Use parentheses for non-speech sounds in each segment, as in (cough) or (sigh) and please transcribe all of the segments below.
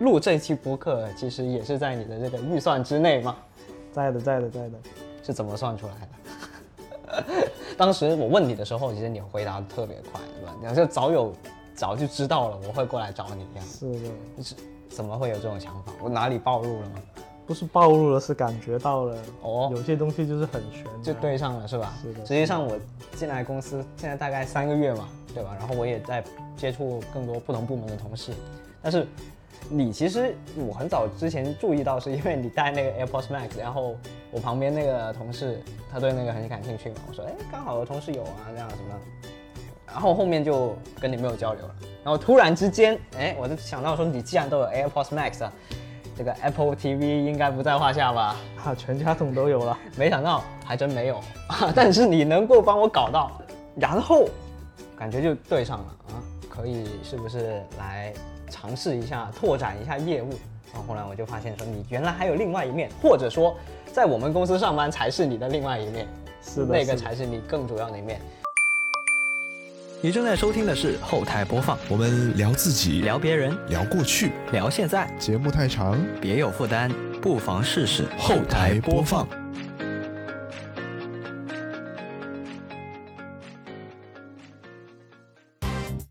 录这期播客，其实也是在你的这个预算之内吗？在的，在的，在的。是怎么算出来的？(laughs) 当时我问你的时候，其实你回答的特别快，对吧？你就早有早就知道了，我会过来找你一样。是的。是怎么会有这种想法？我哪里暴露了吗？不是暴露了，是感觉到了。哦。有些东西就是很玄。就对上了，是吧？是的。实际上我进来公司现在大概三个月嘛，对吧？然后我也在接触更多不同部门的同事，但是。你其实我很早之前注意到，是因为你带那个 AirPods Max，然后我旁边那个同事他对那个很感兴趣嘛，我说哎，刚好我同事有啊，这样什么，然后后面就跟你没有交流了。然后突然之间，哎，我就想到说，你既然都有 AirPods Max，啊这个 Apple TV 应该不在话下吧？哈，全家桶都有了。(laughs) 没想到还真没有，但是你能够帮我搞到，然后感觉就对上了啊，可以是不是来？尝试一下拓展一下业务，然后后来我就发现说你原来还有另外一面，或者说在我们公司上班才是你的另外一面，是的那个才是你更主要的一面。你正在收听的是后台播放，我们聊自己，聊别人，聊过去，聊现在。节目太长，别有负担，不妨试试后台播放。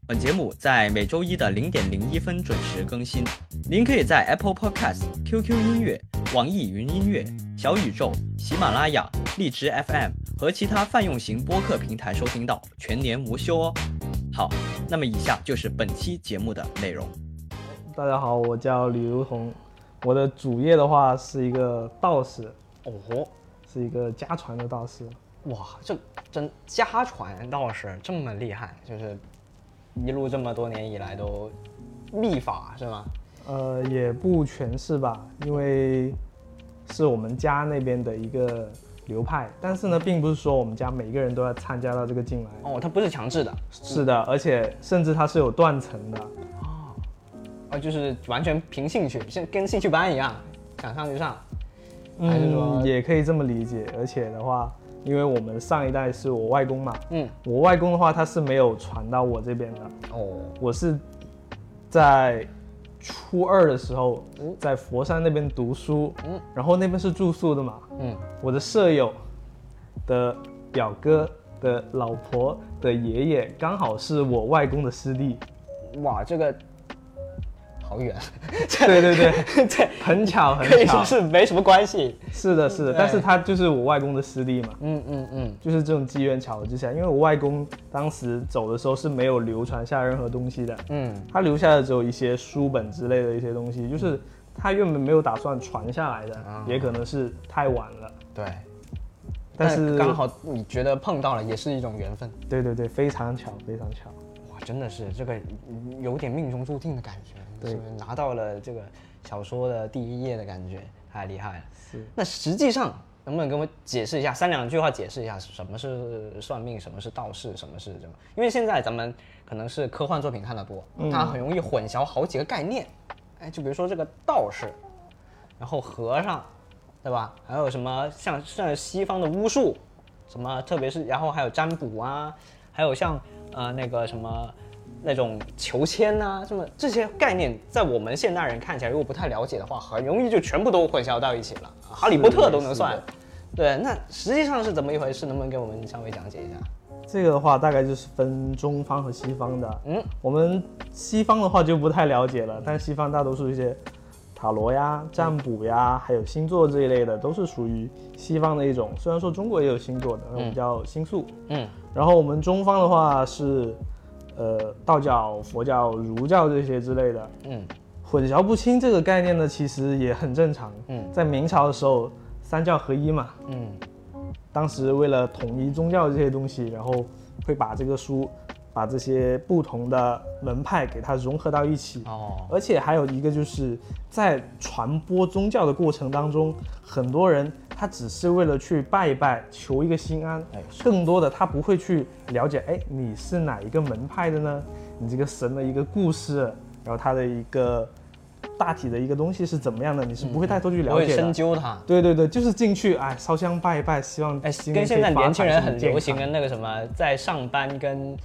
本节目在每周一的零点零一分准时更新。您可以在 Apple Podcast、QQ 音乐、网易云音乐、小宇宙、喜马拉雅、荔枝 FM 和其他泛用型播客平台收听到，全年无休哦。好，那么以下就是本期节目的内容。大家好，我叫李如彤，我的主业的话是一个道士，哦，是一个家传的道士。哇，这真家传道士这么厉害，就是。一路这么多年以来都秘法是吗？呃，也不全是吧，因为是我们家那边的一个流派，但是呢，并不是说我们家每个人都要参加到这个进来。哦，它不是强制的。是的，而且甚至它是有断层的。哦，哦，就是完全凭兴趣，像跟兴趣班一样，想上就上。还是说也可以这么理解，而且的话。因为我们上一代是我外公嘛，嗯，我外公的话他是没有传到我这边的。哦，我是在初二的时候在佛山那边读书，嗯，然后那边是住宿的嘛，嗯，我的舍友的表哥的老婆的爷爷刚好是我外公的师弟，哇，这个。好远，(laughs) 对对对，对，很巧 (laughs) 很巧，可以说是没什么关系。是的，是的，但是他就是我外公的师弟嘛。嗯嗯嗯，就是这种机缘巧合之下，因为我外公当时走的时候是没有流传下任何东西的。嗯，他留下的只有一些书本之类的一些东西，就是他原本没有打算传下来的，也可能是太晚了。对，但是刚好你觉得碰到了，也是一种缘分。对对对，非常巧，非常巧。哇，真的是这个有点命中注定的感觉。对，拿到了这个小说的第一页的感觉，太厉害了。是，那实际上能不能跟我解释一下，三两句话解释一下什么是算命，什么是道士，什么是什么？因为现在咱们可能是科幻作品看得多，它很容易混淆好几个概念。哎，就比如说这个道士，然后和尚，对吧？还有什么像像西方的巫术，什么特别是然后还有占卜啊，还有像呃那个什么。那种求签呐，什么这些概念，在我们现代人看起来，如果不太了解的话，很容易就全部都混淆到一起了。哈利波特都能算，对，那实际上是怎么一回事？能不能给我们稍微讲解一下？这个的话，大概就是分中方和西方的。嗯，我们西方的话就不太了解了，但西方大多数一些塔罗呀、占卜呀，还有星座这一类的，都是属于西方的一种。虽然说中国也有星座的，我们叫星宿。嗯，然后我们中方的话是。呃，道教、佛教、儒教这些之类的，嗯，混淆不清这个概念呢，其实也很正常。嗯，在明朝的时候，三教合一嘛，嗯，当时为了统一宗教这些东西，然后会把这个书，把这些不同的门派给它融合到一起。哦，而且还有一个就是在传播宗教的过程当中，很多人。他只是为了去拜一拜，求一个心安。哎，更多的他不会去了解，哎，你是哪一个门派的呢？你这个神的一个故事，然后他的一个大体的一个东西是怎么样的，你是不会太多去了解的。深究它。对对对，就是进去，哎，烧香拜一拜，希望哎，跟现在年轻人很流行的那个什么，在上班跟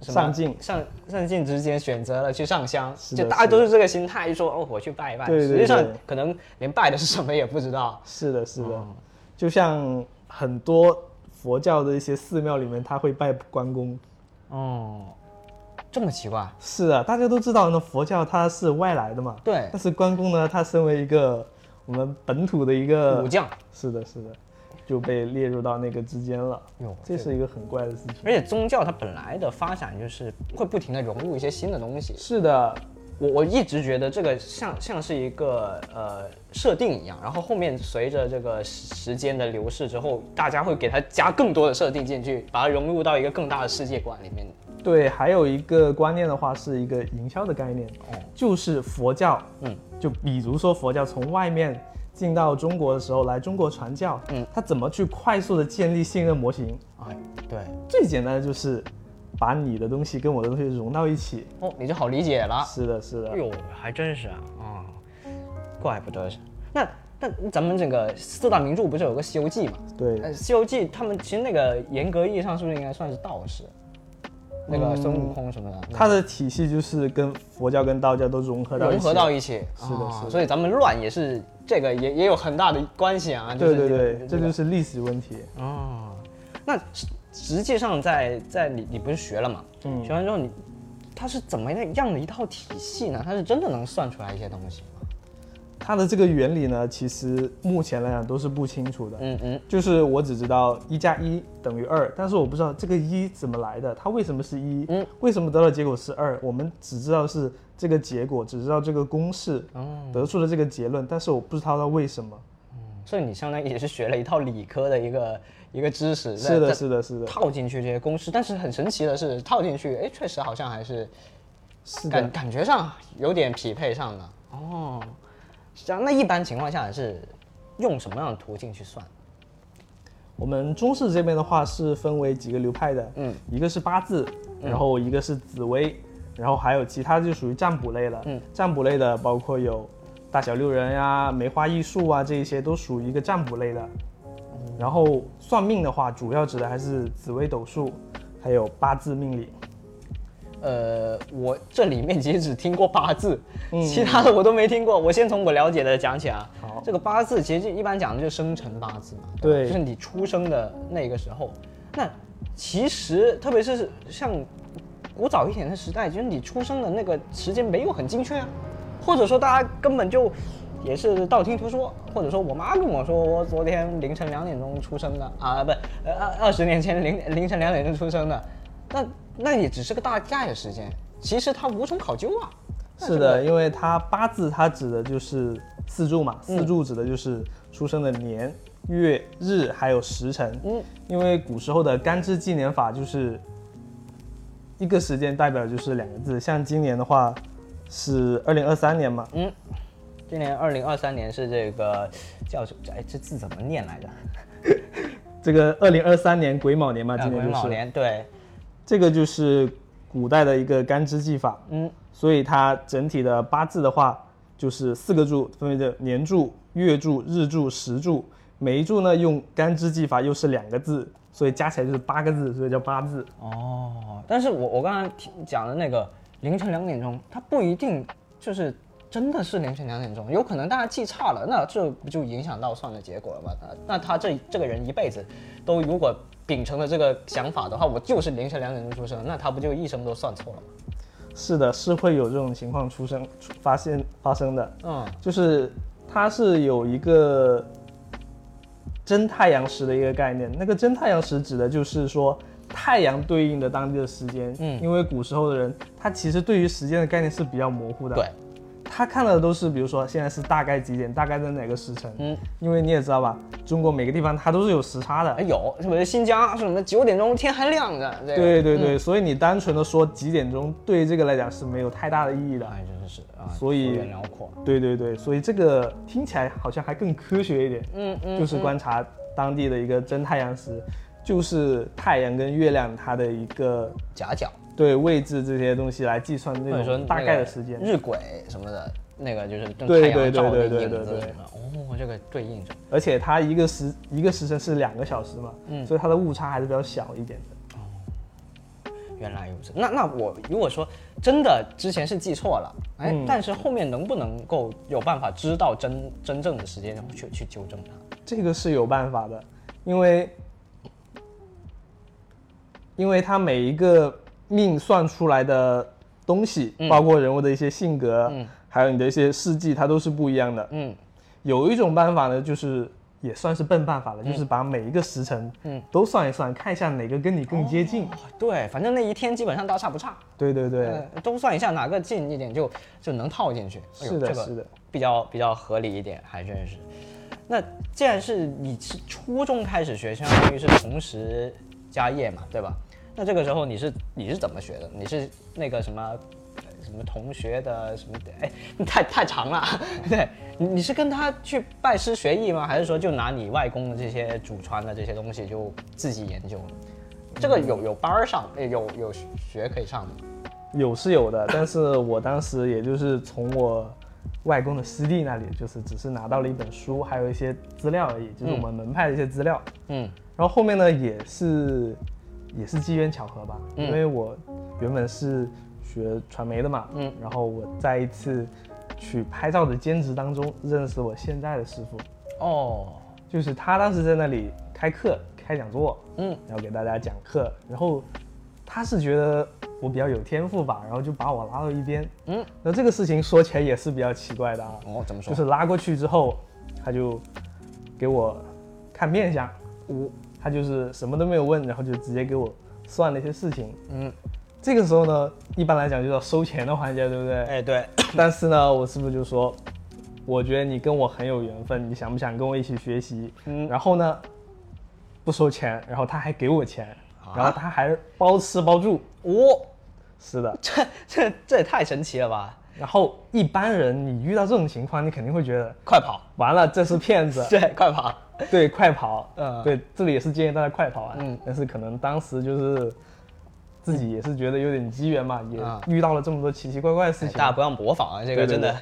上进上上进之间选择了去上香，就大家都是这个心态，就说哦我去拜一拜，对对实际上可能连拜的是什么也不知道。是的，是的，哦。就像很多佛教的一些寺庙里面，他会拜关公。哦，这么奇怪？是啊，大家都知道，那佛教它是外来的嘛。对。但是关公呢，他身为一个我们本土的一个武将，是的，是的，就被列入到那个之间了。哟这是一个很怪的事情。而且宗教它本来的发展就是会不停的融入一些新的东西。是的，我我一直觉得这个像像是一个呃设定一样，然后后面随着这个时时间的流逝之后，大家会给它加更多的设定进去，把它融入到一个更大的世界观里面。对，还有一个观念的话，是一个营销的概念，哦就是佛教，嗯，就比如说佛教从外面进到中国的时候，来中国传教，嗯，他怎么去快速的建立信任模型？哎，对，最简单的就是把你的东西跟我的东西融到一起。哦，你就好理解了。是的，是的哎，呦，还真是啊，啊、怪不得是。那那咱们这个四大名著不是有个《西游记》嘛？对，呃，《西游记》他们其实那个严格意义上是不是应该算是道士？那个孙悟空什么的，它的体系就是跟佛教跟道教都融合到一起。融合到一起，是的是的哦所以咱们乱也是这个也也有很大的关系啊。就是对对对，这就是历史问题。哦。那实实际上在在你你不是学了嘛？嗯学完之后你它是怎么样的一套体系呢？它是真的能算出来一些东西吗？它的这个原理呢，其实目前来讲都是不清楚的。嗯嗯，就是我只知道一加一等于二，但是我不知道这个一怎么来的，它为什么是一、嗯为什么得到结果是二？我们只知道是这个结果，只知道这个公式，哦得出了这个结论，但是我不知道它为什么。所以你相当于也是学了一套理科的一个一个知识，是的，是的，是的，套进去这些公式，但是很神奇的是，套进去，哎，确实好像还是是的。感感觉上有点匹配上了。哦，是这样。那一般情况下是用什么样的途径去算？我们中式这边的话是分为几个流派的，嗯，一个是八字，然后一个是紫微，然后还有其他就属于占卜类了。嗯，占卜类的包括有大小六人呀、梅花易数啊，这一些都属于一个占卜类的。然后算命的话，主要指的还是紫微斗数，还有八字命理。呃，我这里面其实只听过八字，嗯其他的我都没听过。我先从我了解的讲起啊。好这个八字其实就一般讲的就是生辰八字嘛，对就是你出生的那个时候。那其实特别是像古早一点的时代，就是你出生的那个时间没有很精确啊，或者说大家根本就也是道听途说，或者说我妈跟我说我昨天凌晨两点钟出生的。啊，不，呃二二十年前凌凌晨两点钟出生的，那那也只是个大概的时间，其实它无从考究啊。是的，因为它八字它指的就是四柱嘛，四柱指的就是出生的年、月、日还有时辰。嗯，因为古时候的干支纪年法就是一个时间代表就是两个字，像今年的话是二零二三年嘛，嗯，今年二零二三年是这个叫什么哎这字怎么念来着？(laughs) 这个二零二三年癸卯年嘛，啊今年就是。癸卯年，对，这个就是古代的一个干支技法，嗯，所以它整体的八字的话就是四个柱，分为的年柱、月柱、日柱、时柱，每一柱呢用干支技法又是两个字，所以加起来就是八个字，所以叫八字。哦，但是我我刚才听讲的那个凌晨两点钟，它不一定就是真的是凌晨两点钟，有可能大家记差了，那这不就影响到算的结果了吗？那那他这这个人一辈子都如果秉承了这个想法的话，我就是凌晨两点钟出生，那他不就一生都算错了吗？是的，是会有这种情况出生出发现发生的。嗯，就是它是有一个真太阳时的一个概念，那个真太阳时指的就是说太阳对应的当地的时间。嗯因为古时候的人，他其实对于时间的概念是比较模糊的。对，他看到的都是，比如说现在是大概几点，大概在哪个时辰。嗯，因为你也知道吧，中国每个地方它都是有时差的。哎有，特别是新疆是什么九点钟天还亮着，这个对对对，所以你单纯的说几点钟，对这个来讲是没有太大的意义的。哎真是啊，所以辽阔，对对对，所以这个听起来好像还更科学一点。嗯嗯，就是观察当地的一个真太阳时，就是太阳跟月亮它的一个夹角。对位置这些东西来计算或者说那种大概的时间。日晷什么的，那个就是跟对太阳对对对对对。哦，这个对应着。而且它一个时一个时辰是两个小时嘛，嗯所以它的误差还是比较小一点的。哦原来如此。那那我如果说真的之前是记错了，哎，嗯但是后面能不能够有办法知道真真正的时间，然后去去纠正它？这个是有办法的，因为因为它每一个命算出来的东西，包括人物的一些性格，嗯还有你的一些事迹，它都是不一样的。嗯有一种办法呢，就是也算是笨办法了，就是把每一个时辰，嗯都算一算，看一下哪个跟你更接近。哦对，反正那一天基本上大差不差，对对对，呃都算一下哪个近一点就就能套进去。哎是的，这个是的。比较比较合理一点，还真是。那既然是你是初中开始学，相当于是同时加业嘛，对吧？那这个时候你是你是怎么学的？你是那个什么呃什么同学的什么？哎，太太长了。对，你你是跟他去拜师学艺吗？还是说就拿你外公的这些祖传的这些东西就自己研究？这个有有班儿上，哎有有学可以上的。有是有的，但是我当时也就是从我外公的师弟那里，就是只是拿到了一本书，还有一些资料而已，就是我们门派的一些资料。嗯然后后面呢，也是也是机缘巧合吧，嗯。因为我原本是学传媒的嘛，嗯，然后我在一次去拍照的兼职当中认识我现在的师傅，哦，就是他当时在那里开课开讲座，嗯。然后给大家讲课，然后他是觉得我比较有天赋吧，然后就把我拉到一边，嗯，那这个事情说起来也是比较奇怪的啊，哦怎么说？就是拉过去之后，他就给我看面相，我他就是什么都没有问，然后就直接给我算了一些事情。嗯，这个时候呢，一般来讲就要收钱的环节，对不对？哎对。(coughs) 但是呢，我师傅就说，我觉得你跟我很有缘分，你想不想跟我一起学习？嗯然后呢，不收钱，然后他还给我钱，啊然后他还包吃包住。哦，是的，这这这也太神奇了吧！然后一般人你遇到这种情况，你肯定会觉得快跑！完了，这是骗子。(laughs) 对，快跑！(laughs) 对，快跑，嗯。对，这里也是建议大家快跑啊。嗯。但是可能当时就是自己也是觉得有点机缘嘛，也啊。遇到了这么多奇奇怪怪的事情，大家不要模仿啊，这个真的。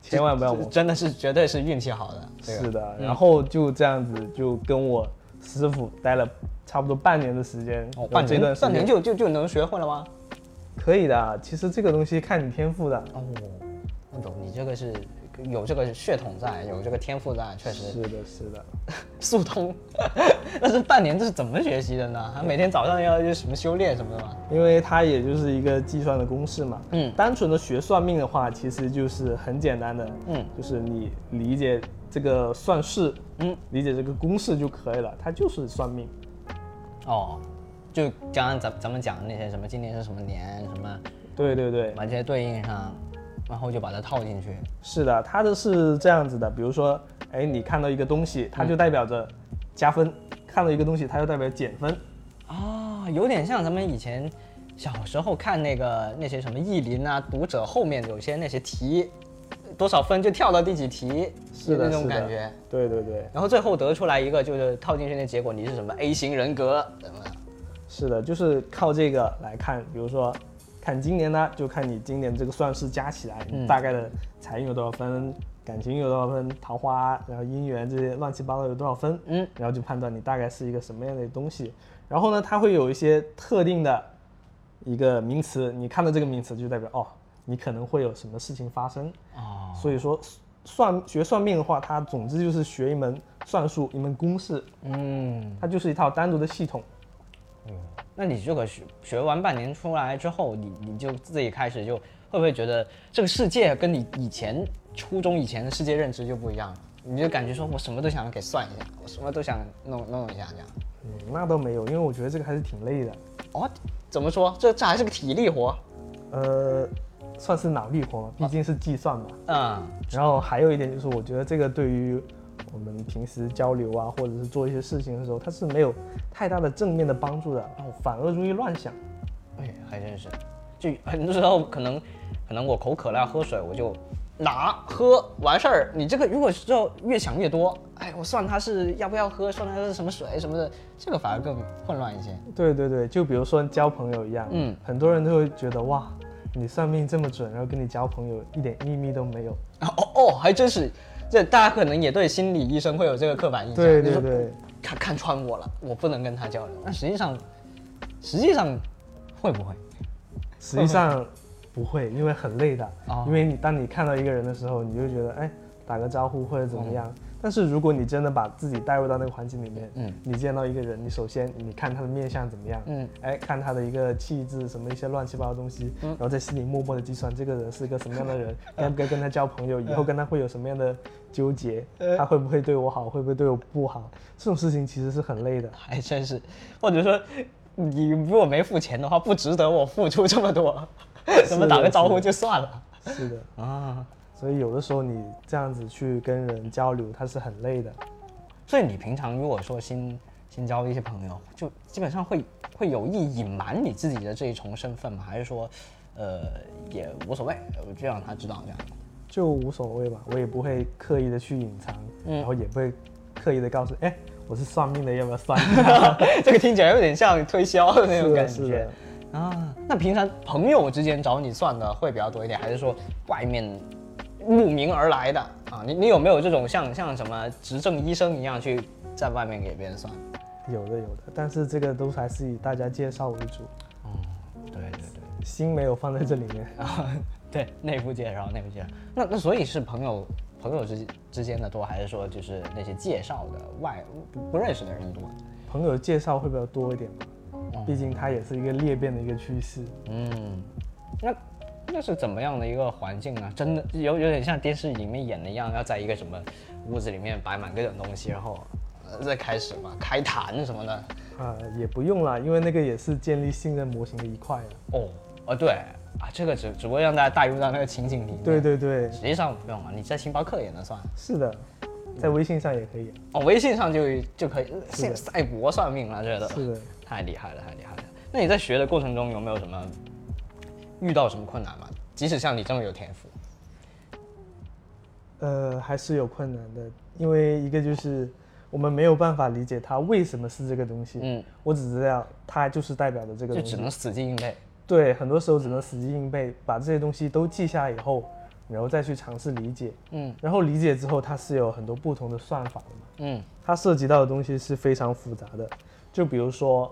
千万不要模仿。真的是绝对是运气好的。是的，然后就这样子就跟我师傅待了差不多半年的时间，哦，半年半年就就就能学会了吗？可以的啊。其实这个东西看你天赋的，哦，我懂，你这个是有这个血统在，有这个天赋在，确实是的，是的。(laughs) 速通。(laughs) 那是半年这是怎么学习的呢？他每天早上要去什么修炼什么的吗？因为它也就是一个计算的公式嘛。嗯单纯的学算命的话，其实就是很简单的，嗯，就是你理解这个算式，嗯，理解这个公式就可以了，它就是算命。哦，就刚刚咱咱们讲的那些什么今年是什么年什么，对对对，把这些对应上，然后就把它套进去。是的，它的是这样子的，比如说，哎，你看到一个东西，它就代表着加分；看到一个东西，它就代表减分。啊、有点像咱们以前小时候看那个那些什么意林啊、读者后面有些那些题，多少分就跳到第几题，是的，那种感觉。。对对对，然后最后得出来一个就是套进去那结果，你是什么 A 型人格什么。是的，就是靠这个来看，比如说。看今年呢，就看你今年这个算式加起来，大概的财运有多少分，感情有多少分，桃花，然后姻缘这些乱七八糟有多少分，嗯，然后就判断你大概是一个什么样的东西。然后呢，它会有一些特定的一个名词，你看到这个名词就代表哦，你可能会有什么事情发生。哦，所以说，算学算命的话，它总之就是学一门算术，一门公式，嗯，它就是一套单独的系统。那你这个学学完半年出来之后，你你就自己开始就会不会觉得这个世界跟你以前初中以前的世界认知就不一样了？你就感觉说我什么都想给算一下，我什么都想弄弄一下这样。嗯，那倒没有，因为我觉得这个还是挺累的。哦，怎么说？这这还是个体力活。呃，算是脑力活嘛，毕竟是计算嘛。嗯，然后还有一点就是，我觉得这个对于我们平时交流啊，或者是做一些事情的时候，它是没有太大的正面的帮助的，然后反而容易乱想。哎，还真是。就很多时候可能可能我口渴了要喝水，我就拿喝完事儿。你这个如果之后越想越多，哎，我算它是要不要喝，算它是什么水什么的，这个反而更混乱一些。对对对，就比如说交朋友一样，嗯，很多人都会觉得哇，你算命这么准，然后跟你交朋友一点秘密都没有。哦哦，还真是，这大家可能也对心理医生会有这个刻板印象，对对对，看看穿我了，我不能跟他交流。那实际上，实际上会不会？实际上不会，因为很累的。哦因为你当你看到一个人的时候，你就觉得哎，打个招呼或者怎么样。但是如果你真的把自己带入到那个环境里面，嗯。你见到一个人，你首先你看他的面相怎么样，嗯，哎，看他的一个气质，什么一些乱七八糟的东西，然后在心里默默的计算这个人是一个什么样的人，(laughs) 该不该跟他交朋友，以后跟他会有什么样的纠结，他会不会对我好，会不会对我不好，这种事情其实是很累的。还真是，或者说你如果没付钱的话，不值得我付出这么多，(laughs) 怎么打个招呼就算了。是的，啊？所以有的时候你这样子去跟人交流，他是很累的。所以你平常如果说新新交的一些朋友，就基本上会会有意隐瞒你自己的这一重身份吗？还是说，呃，也无所谓，我就让他知道这样？就无所谓吧，我也不会刻意的去隐藏，嗯然后也不会刻意的告诉，哎，我是算命的，要不要算？(laughs) 这个听起来有点像推销的那种感觉。啊。那平常朋友之间找你算的会比较多一点，还是说外面慕名而来的啊？你你有没有这种像像什么执政医生一样去在外面给别人算？有的有的，但是这个都还是以大家介绍为主，对对对。心没有放在这里面。啊，对，内部介绍，内部介绍。那那所以是朋友朋友之之间的多，还是说就是那些介绍的外不不认识的人多？朋友介绍会比较多一点吧，哦毕竟它也是一个裂变的一个趋势。嗯，那那是怎么样的一个环境呢？真的有有点像电视里面演的一样，要在一个什么屋子里面摆满各种东西，然后呃再开始嘛，开坛什么的。啊、也不用了，因为那个也是建立信任模型的一块了。哦，哦对啊，这个只只不过让大家带入到那个情景里面。对，对对，实际上不用啊，你在星巴克也能算。是的，在微信上也可以。哦，微信上就就可以，是的现赛博算命了，这个是的，太厉害了，太厉害了。那你在学的过程中有没有什么遇到什么困难吗？即使像你这么有天赋，呃，还是有困难的，因为一个就是我们没有办法理解它为什么是这个东西。嗯，我只知道它就是代表着这个东西。就只能死记硬背。对，很多时候只能死记硬背，把这些东西都记下以后，然后再去尝试理解。嗯然后理解之后，它是有很多不同的算法的嘛。嗯它涉及到的东西是非常复杂的，就比如说，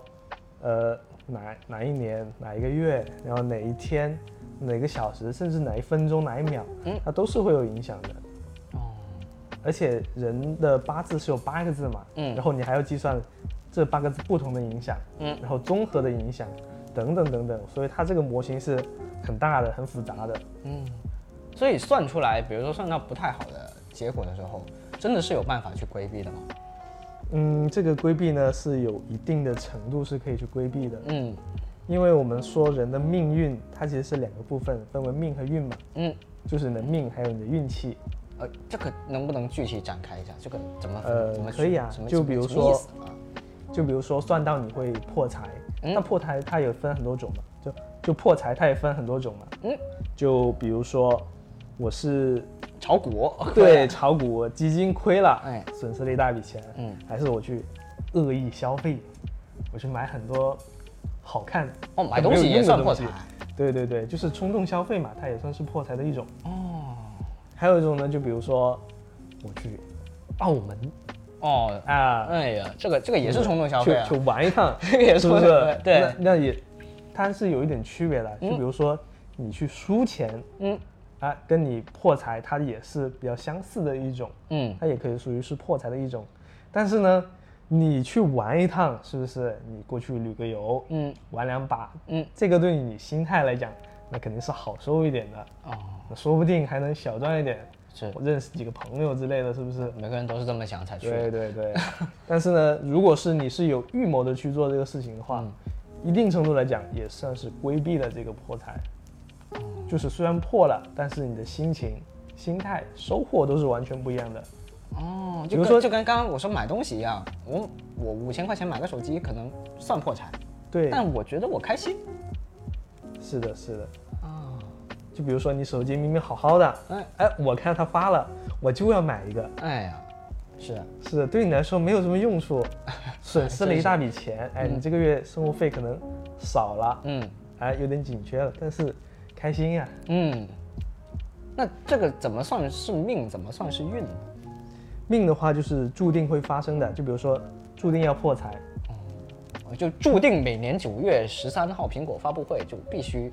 呃，哪哪一年哪一个月，然后哪一天哪个小时，甚至哪一分钟哪一秒，嗯它都是会有影响的。哦，而且人的八字是有八个字嘛，嗯然后你还要计算这八个字不同的影响，嗯然后综合的影响，等等等等，所以它这个模型是很大的、很复杂的。嗯，所以算出来，比如说算到不太好的结果的时候，真的是有办法去规避的吗？嗯，这个规避呢是有一定的程度是可以去规避的，嗯。因为我们说人的命运，它其实是两个部分，分为命和运嘛，嗯，就是你的命还有你的运气。呃，这个能不能具体展开一下？这个怎么呃怎么可以啊就比如说啊，就比如说算到你会破财，嗯。那破财它也分很多种嘛，就就破财它也分很多种嘛，嗯，就比如说我是炒股，对炒股基金亏了，哎损失了一大笔钱，嗯，还是我去恶意消费，我去买很多好看哦，买东西也算破财。对对对，就是冲动消费嘛，它也算是破财的一种。哦还有一种呢，就比如说我去澳门哦，啊，哎呀，这个这个也是冲动消费啊去，去玩一趟，(laughs) 这个也是不是？对那那也它是有一点区别的。就比如说你去输钱嗯啊，跟你破财，它也是比较相似的一种，嗯它也可以属于是破财的一种。但是呢，你去玩一趟，是不是？你过去旅个游，嗯玩两把，嗯，这个对你心态来讲，那肯定是好受一点的。哦，那说不定还能小赚一点，是我认识几个朋友之类的，是不是？每个人都是这么想才去。对对对。(laughs) 但是呢，如果是你是有预谋的去做这个事情的话，一定程度来讲也算是规避了这个破财。就是虽然破了，但是你的心情、心态、收获都是完全不一样的。哦，比如说就跟刚刚我说买东西一样，我我五千块钱买个手机可能算破产，对，但我觉得我开心是的，是的。啊，就比如说你手机明明好好的，哎哎，我看他发了，我就要买一个。哎呀，是啊是的，对你来说没有什么用处，(laughs) 损失了一大笔钱。哎，你这个月生活费可能少了，嗯哎，有点紧缺了，但是开心呀。嗯，那这个怎么算是命？怎么算是运呢？命的话就是注定会发生的，就比如说注定要破财，就注定每年九月十三号苹果发布会就必须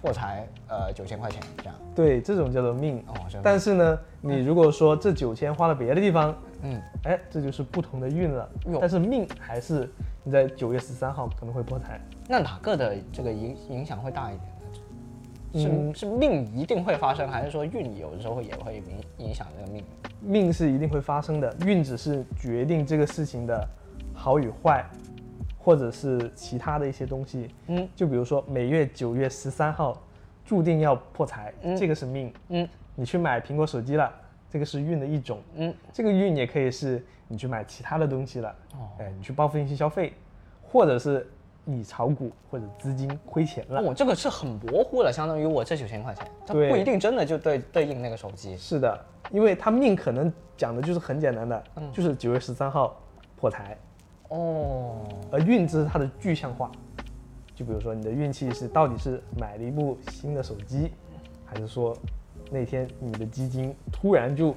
破财呃九千块钱这样。对，这种叫做命。哦，但是呢，你如果说这九千花了别的地方，嗯，哎，这就是不同的运了。但是命还是你在九月十三号可能会破财。那哪个的这个影影响会大一点呢？是、嗯是命一定会发生，还是说运有的时候也会影影响这个命？命是一定会发生的，运只是决定这个事情的好与坏，或者是其他的一些东西。嗯，就比如说每月九月十三号注定要破财，这个是命。嗯你去买苹果手机了，这个是运的一种。嗯，这个运也可以是你去买其他的东西了，哦哎，你去报复性消费，或者是你炒股或者资金亏钱了。哦，这个是很模糊的，相当于我这九千块钱，它不一定真的就对对应那个手机。是的，因为它命可能讲的就是很简单的，嗯就是九月十三号破财，哦，而运这是它的具象化。就比如说你的运气是到底是买了一部新的手机，还是说那天你的基金突然就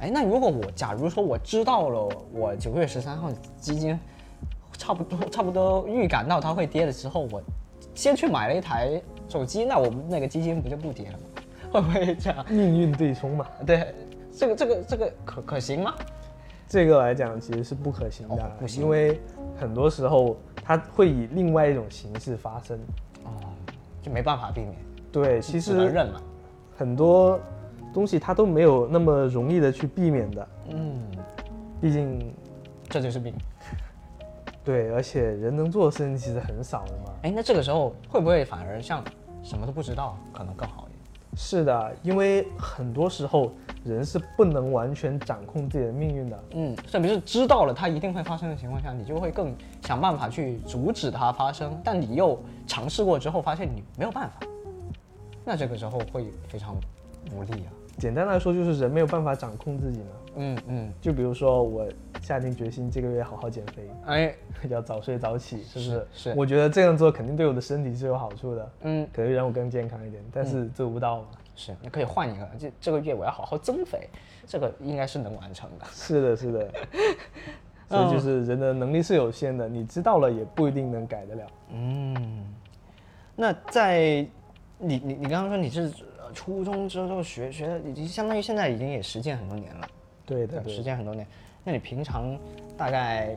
哎，那如果我假如说我知道了我九月十三号基金差不多差不多预感到它会跌的时候，我先去买了一台手机，那我们那个基金不就不跌了吗？会不会这样？命运对冲嘛？对，这个这个这个可可行吗？这个来讲其实是不可行的，哦不行因为很多时候它会以另外一种形式发生。哦，就没办法避免，对，其实认了。很多东西它都没有那么容易的去避免的，嗯，毕竟这就是命。对，而且人能做的事情其实很少的嘛。哎，那这个时候会不会反而像什么都不知道，可能更好一点？是的，因为很多时候人是不能完全掌控自己的命运的。嗯，特别是知道了它一定会发生的情况下，你就会更想办法去阻止它发生，但你又尝试过之后发现你没有办法，那这个时候会非常无力啊。简单来说，就是人没有办法掌控自己嘛。嗯嗯，就比如说，我下定决心这个月好好减肥，哎，(laughs) 要早睡早起，是不是？是是我觉得这样做肯定对我的身体是有好处的，嗯，可以让我更健康一点，但是做不到嘛。是，你可以换一个，这这个月我要好好增肥，这个应该是能完成的。是的，是的。(laughs) 所以就是人的能力是有限的，你知道了也不一定能改得了。嗯，那在你你你刚刚说你是呃初中之后学学的，已经相当于现在已经也实践很多年了。对的，对，实践很多年。那你平常大概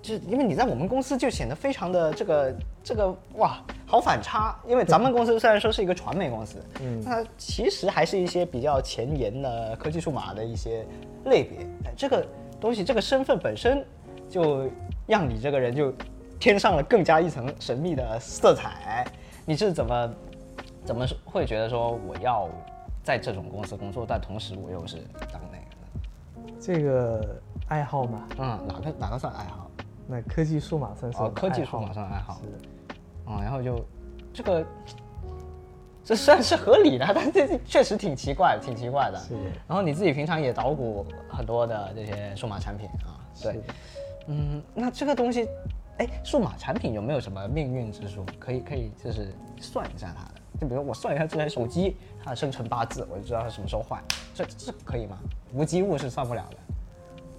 就是因为你在我们公司就显得非常的这个这个哇，好反差。因为咱们公司虽然说是一个传媒公司，嗯，那其实还是一些比较前沿的科技数码的一些类别。哎这个东西，这个身份本身就让你这个人就添上了更加一层神秘的色彩。你是怎么怎么会觉得说我要在这种公司工作，但同时我又是当那个的？这个爱好嘛，嗯，哪个哪个算爱好？那科技数码算是我哦，科技数码算爱好。是哦，然后就这个，这算是合理的，但这确实挺奇怪，挺奇怪的。是然后你自己平常也捣鼓很多的这些数码产品啊，对，嗯，那这个东西，哎，数码产品有没有什么命运之书？可以可以，就是算一下它的。就比如我算一下这台手机它的生辰八字，我就知道它什么时候坏，这这可以吗？无机物是算不了的。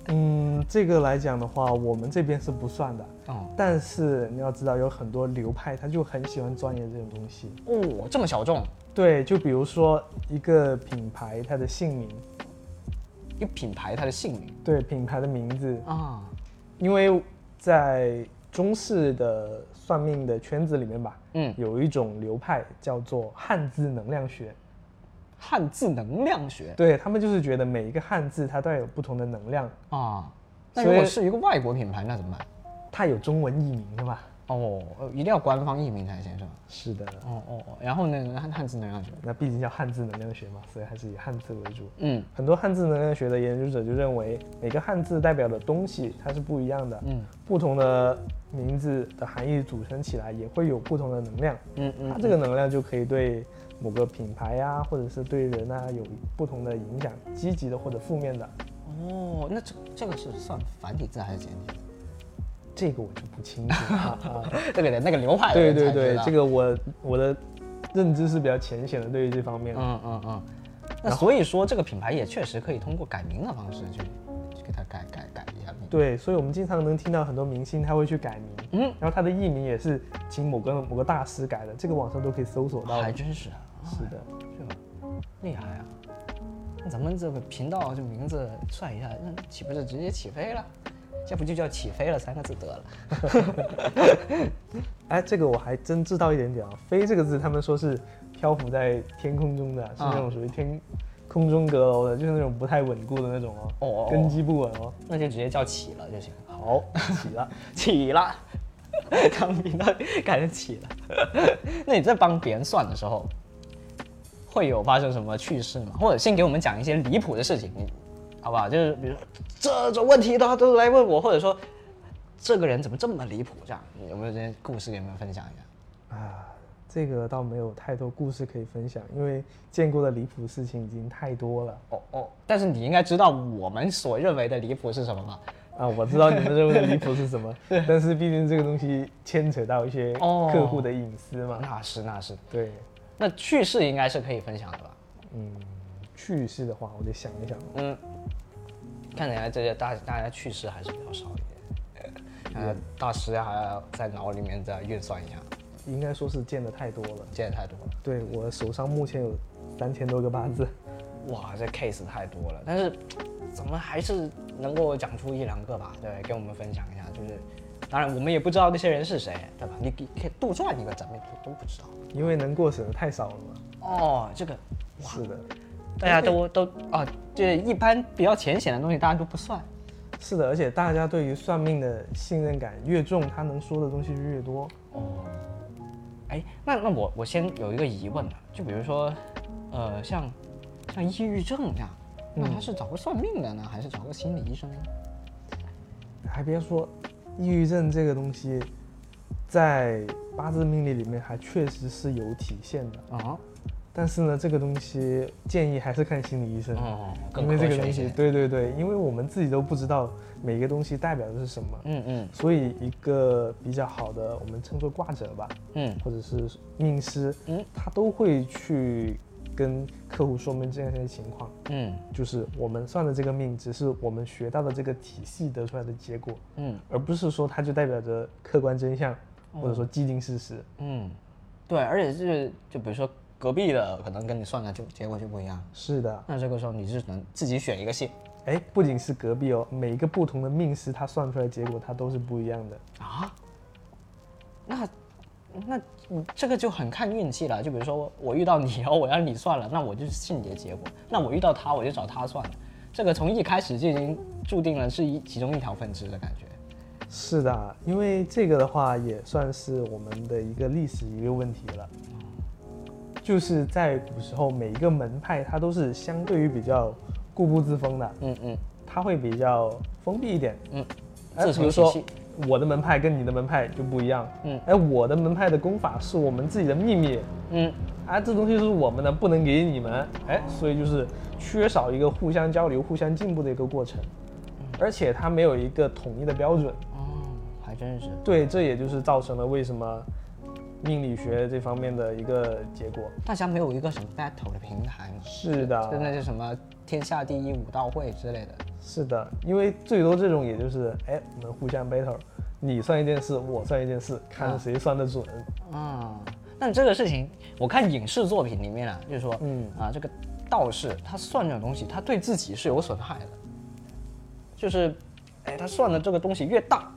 嗯，这个来讲的话，我们这边是不算的。哦但是你要知道，有很多流派他就很喜欢钻研这种东西。哦，这么小众，对，就比如说一个品牌它的姓名，一个品牌它的姓名对品牌的名字，啊，因为在中式的算命的圈子里面吧，嗯，有一种流派叫做汉字能量学。汉字能量学对他们就是觉得每一个汉字它都有不同的能量，啊。那如果是一个外国品牌，那怎么办？它有中文译名的嘛？哦，呃一定要官方译名才行是吧？是的，哦哦，哦然后呢，汉汉字能量学，那毕竟叫汉字能量学嘛，所以还是以汉字为主。嗯。很多汉字能量学的研究者就认为，每个汉字代表的东西它是不一样的，嗯。不同的名字的含义组成起来也会有不同的能量，嗯嗯，它这个能量就可以对某个品牌呀、或者是对人啊有不同的影响，积极的或者负面的，哦，那这这个是算繁体字还是简体字？这个我就不清楚了 (laughs) 啊。这个得那个流派的对对对这个我我的认知是比较浅显的，对于这方面。嗯嗯嗯。那所以说，这个品牌也确实可以通过改名的方式去去给它改改改一下名。对，所以我们经常能听到很多明星他会去改名，嗯，然后他的艺名也是请某个某个大师改的，这个网上都可以搜索到。还真是啊，是的，是吧？厉害啊！那咱们这个频道这名字算一下，那岂不是直接起飞了？这不就叫起飞了三个字得了？(laughs) 哎，这个我还真知道一点点啊。飞这个字，他们说是漂浮在天空中的，是那种属于天空中阁楼的，就是那种不太稳固的那种哦，哦根基不稳哦。那就直接叫起了就行。好，起了。(laughs) 起了，当频道改成起了。(laughs) 那你在帮别人算的时候，会有发生什么趣事吗？或者先给我们讲一些离谱的事情，你好不好？就是比如说这种问题他都来问我，或者说这个人怎么这么离谱？这样有没有这些故事？给你们分享一下？啊，这个倒没有太多故事可以分享，因为见过的离谱事情已经太多了。哦哦，但是你应该知道我们所认为的离谱是什么吧？啊，我知道你们认为的离谱是什么，(laughs) 但是毕竟这个东西牵扯到一些哦客户的隐私嘛。那是那是，对，那趣事应该是可以分享的吧？嗯，趣事的话，我得想一想。嗯，看起来这些大大家趣事还是比较少一点。呃，大师还要在脑里面再运算一下，应该说是见的太多了。见的太多了。对我手上目前有三千多个八字，哇，这 case 太多了，但是怎么还是能够讲出一两个吧？对，跟我们分享一下。就是，当然我们也不知道那些人是谁，对吧？你可以可以杜撰一个，咱们都都不知道。因为能过审的太少了嘛。哦，这个是的，大家都都啊，这一般比较浅显的东西大家都不算。是的，而且大家对于算命的信任感越重，他能说的东西就越多。哦哎，那那我我先有一个疑问啊，就比如说，呃，像像抑郁症这样，那他是找个算命的呢，还是找个心理医生呢？还别说，抑郁症这个东西，在八字命理里面还确实是有体现的。啊，但是呢，这个东西建议还是看心理医生，哦，因为这个东西。对对对，因为我们自己都不知道每个东西代表的是什么，嗯嗯。所以一个比较好的，我们称作卦者吧，嗯。或者是命师，嗯他都会去跟客户说明这样一些情况，嗯。就是我们算的这个命，只是我们学到的这个体系得出来的结果，嗯。而不是说它就代表着客观真相，或者说既定事实。嗯，对，而且是就比如说隔壁的可能跟你算的就结果就不一样，是的，那这个时候你是能自己选一个姓哎，不仅是隔壁哦，每一个不同的命师他算出来的结果他都是不一样的。啊？那那嗯这个就很看运气了。就比如说我遇到你，然后我让你算了，那我就信你的结果；那我遇到他，我就找他算了。这个从一开始就已经注定了是一其中一条分支的感觉。是的，因为这个的话也算是我们的一个历史遗留问题了。就是在古时候，每一个门派它都是相对于比较固步自封的，嗯嗯它会比较封闭一点。嗯，哎，自比如说。我的门派跟你的门派就不一样。嗯哎，我的门派的功法是我们自己的秘密，嗯啊，这东西是我们的，不能给你们。哎，所以就是缺少一个互相交流、互相进步的一个过程，而且它没有一个统一的标准。哦，还真是。对，这也就是造成了为什么命理学这方面的一个结果。大家没有一个什么 battle 的平台嘛？是的，就那些什么天下第一武道会之类的。是的，因为最多这种也就是，哎，我们互相 battle，你算一件事，我算一件事，看谁算得准。啊，但这个事情，我看影视作品里面啊，就是说，嗯啊，这个道士他算这种东西，他对自己是有损害的，就是，哎，他算的这个东西越大，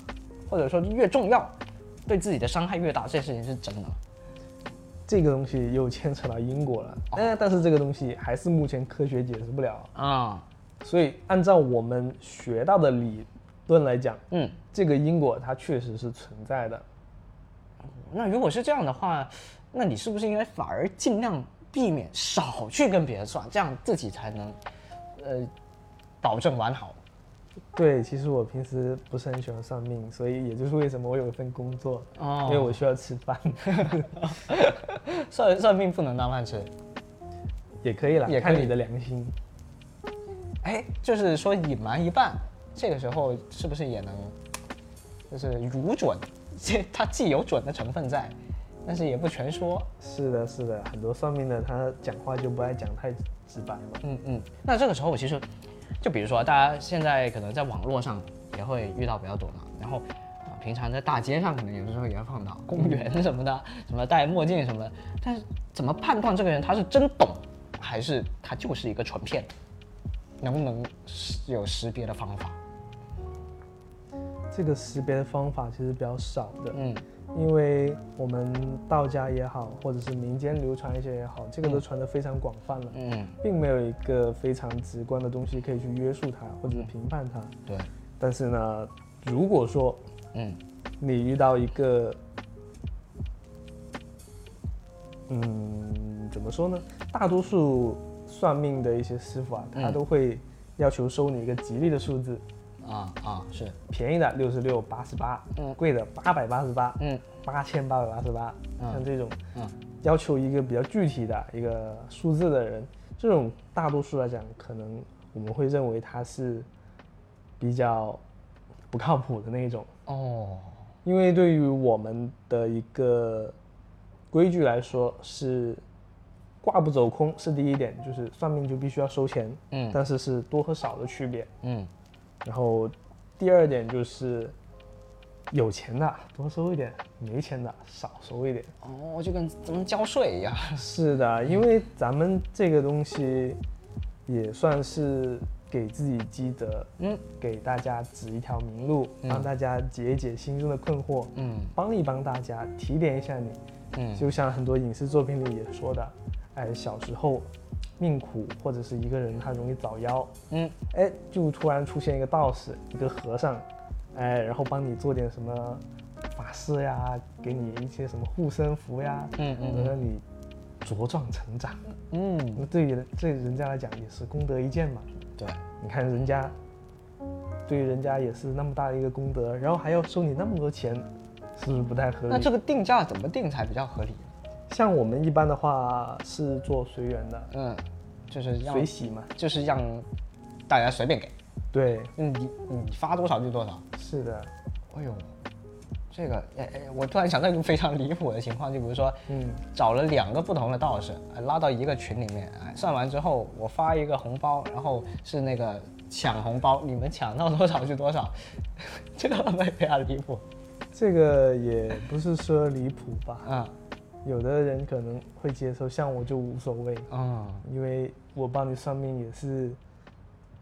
或者说越重要，对自己的伤害越大，这件事情是真的。这个东西又牵扯到因果了，哎、但是这个东西还是目前科学解释不了。啊，所以按照我们学到的理论来讲，嗯，这个因果它确实是存在的。那如果是这样的话，那你是不是应该反而尽量避免少去跟别人算，这样自己才能，呃，保证完好。对，其实我平时不是很喜欢算命，所以也就是为什么我有一份工作，哦因为我需要吃饭，(laughs) 算算命不能当饭吃，也可以啦，也看你的良心。哎，就是说隐瞒一半，这个时候是不是也能，就是如准？(laughs) 这它既有准的成分在，但是也不全说。是的，是的，很多算命的他讲话就不爱讲太直白嘛。嗯嗯。那这个时候我其实，就比如说大家现在可能在网络上也会遇到比较多嘛。然后啊，平常在大街上可能有的时候也会碰到，公园什么的，什么戴墨镜什么的。但是怎么判断这个人他是真懂，还是他就是一个纯骗？能不能识有识别的方法？这个识别的方法其实比较少的，嗯因为我们道家也好，或者是民间流传一些也好，这个都传得非常广泛了，嗯，并没有一个非常直观的东西可以去约束它或者是评判它。对，但是呢，如果说嗯你遇到一个，嗯，怎么说呢？大多数算命的一些师傅啊，他嗯都会要求收你一个吉利的数字，啊啊是，便宜的六十六、八十八，嗯。贵的八百八十八，嗯。八千八百八十八，嗯。像这种嗯。要求一个比较具体的一个数字的人，这种大多数来讲，可能我们会认为他是比较不靠谱的那一种。哦，因为对于我们的一个规矩来说，是挂不走空是第一点，就是算命就必须要收钱，嗯。但是是多和少的区别。嗯然后第二点就是有钱的多收一点，没钱的少收一点。哦，就跟咱们交税一样。是的，因为咱们这个东西也算是给自己积德，嗯给大家指一条明路，帮大家解一解心中的困惑，嗯帮一帮大家，提点一下你。嗯就像很多影视作品里也说的，哎，小时候命苦，或者是一个人他容易早夭，嗯哎，就突然出现一个道士，一个和尚，哎，然后帮你做点什么法事呀，给你一些什么护身符呀，嗯嗯能让你茁壮成长。嗯，那对于人对人家来讲也是功德一件嘛。对，你看人家，对于人家也是那么大的一个功德，然后还要收你那么多钱，是不是不太合理？那这个定价怎么定才比较合理？像我们一般的话是做随缘的，嗯，就是让随喜嘛。就是让大家随便给，对，嗯你你发多少就多少。是的，哎呦，这个哎哎，我突然想到一个非常离谱的情况，就比如说，嗯，找了两个不同的道士，哎拉到一个群里面，哎，算完之后我发一个红包，然后是那个抢红包，你们抢到多少就多少，(laughs) 这个会不会非常离谱？这个也不是说离谱吧，嗯有的人可能会接受，像我就无所谓，嗯因为我帮你算命也是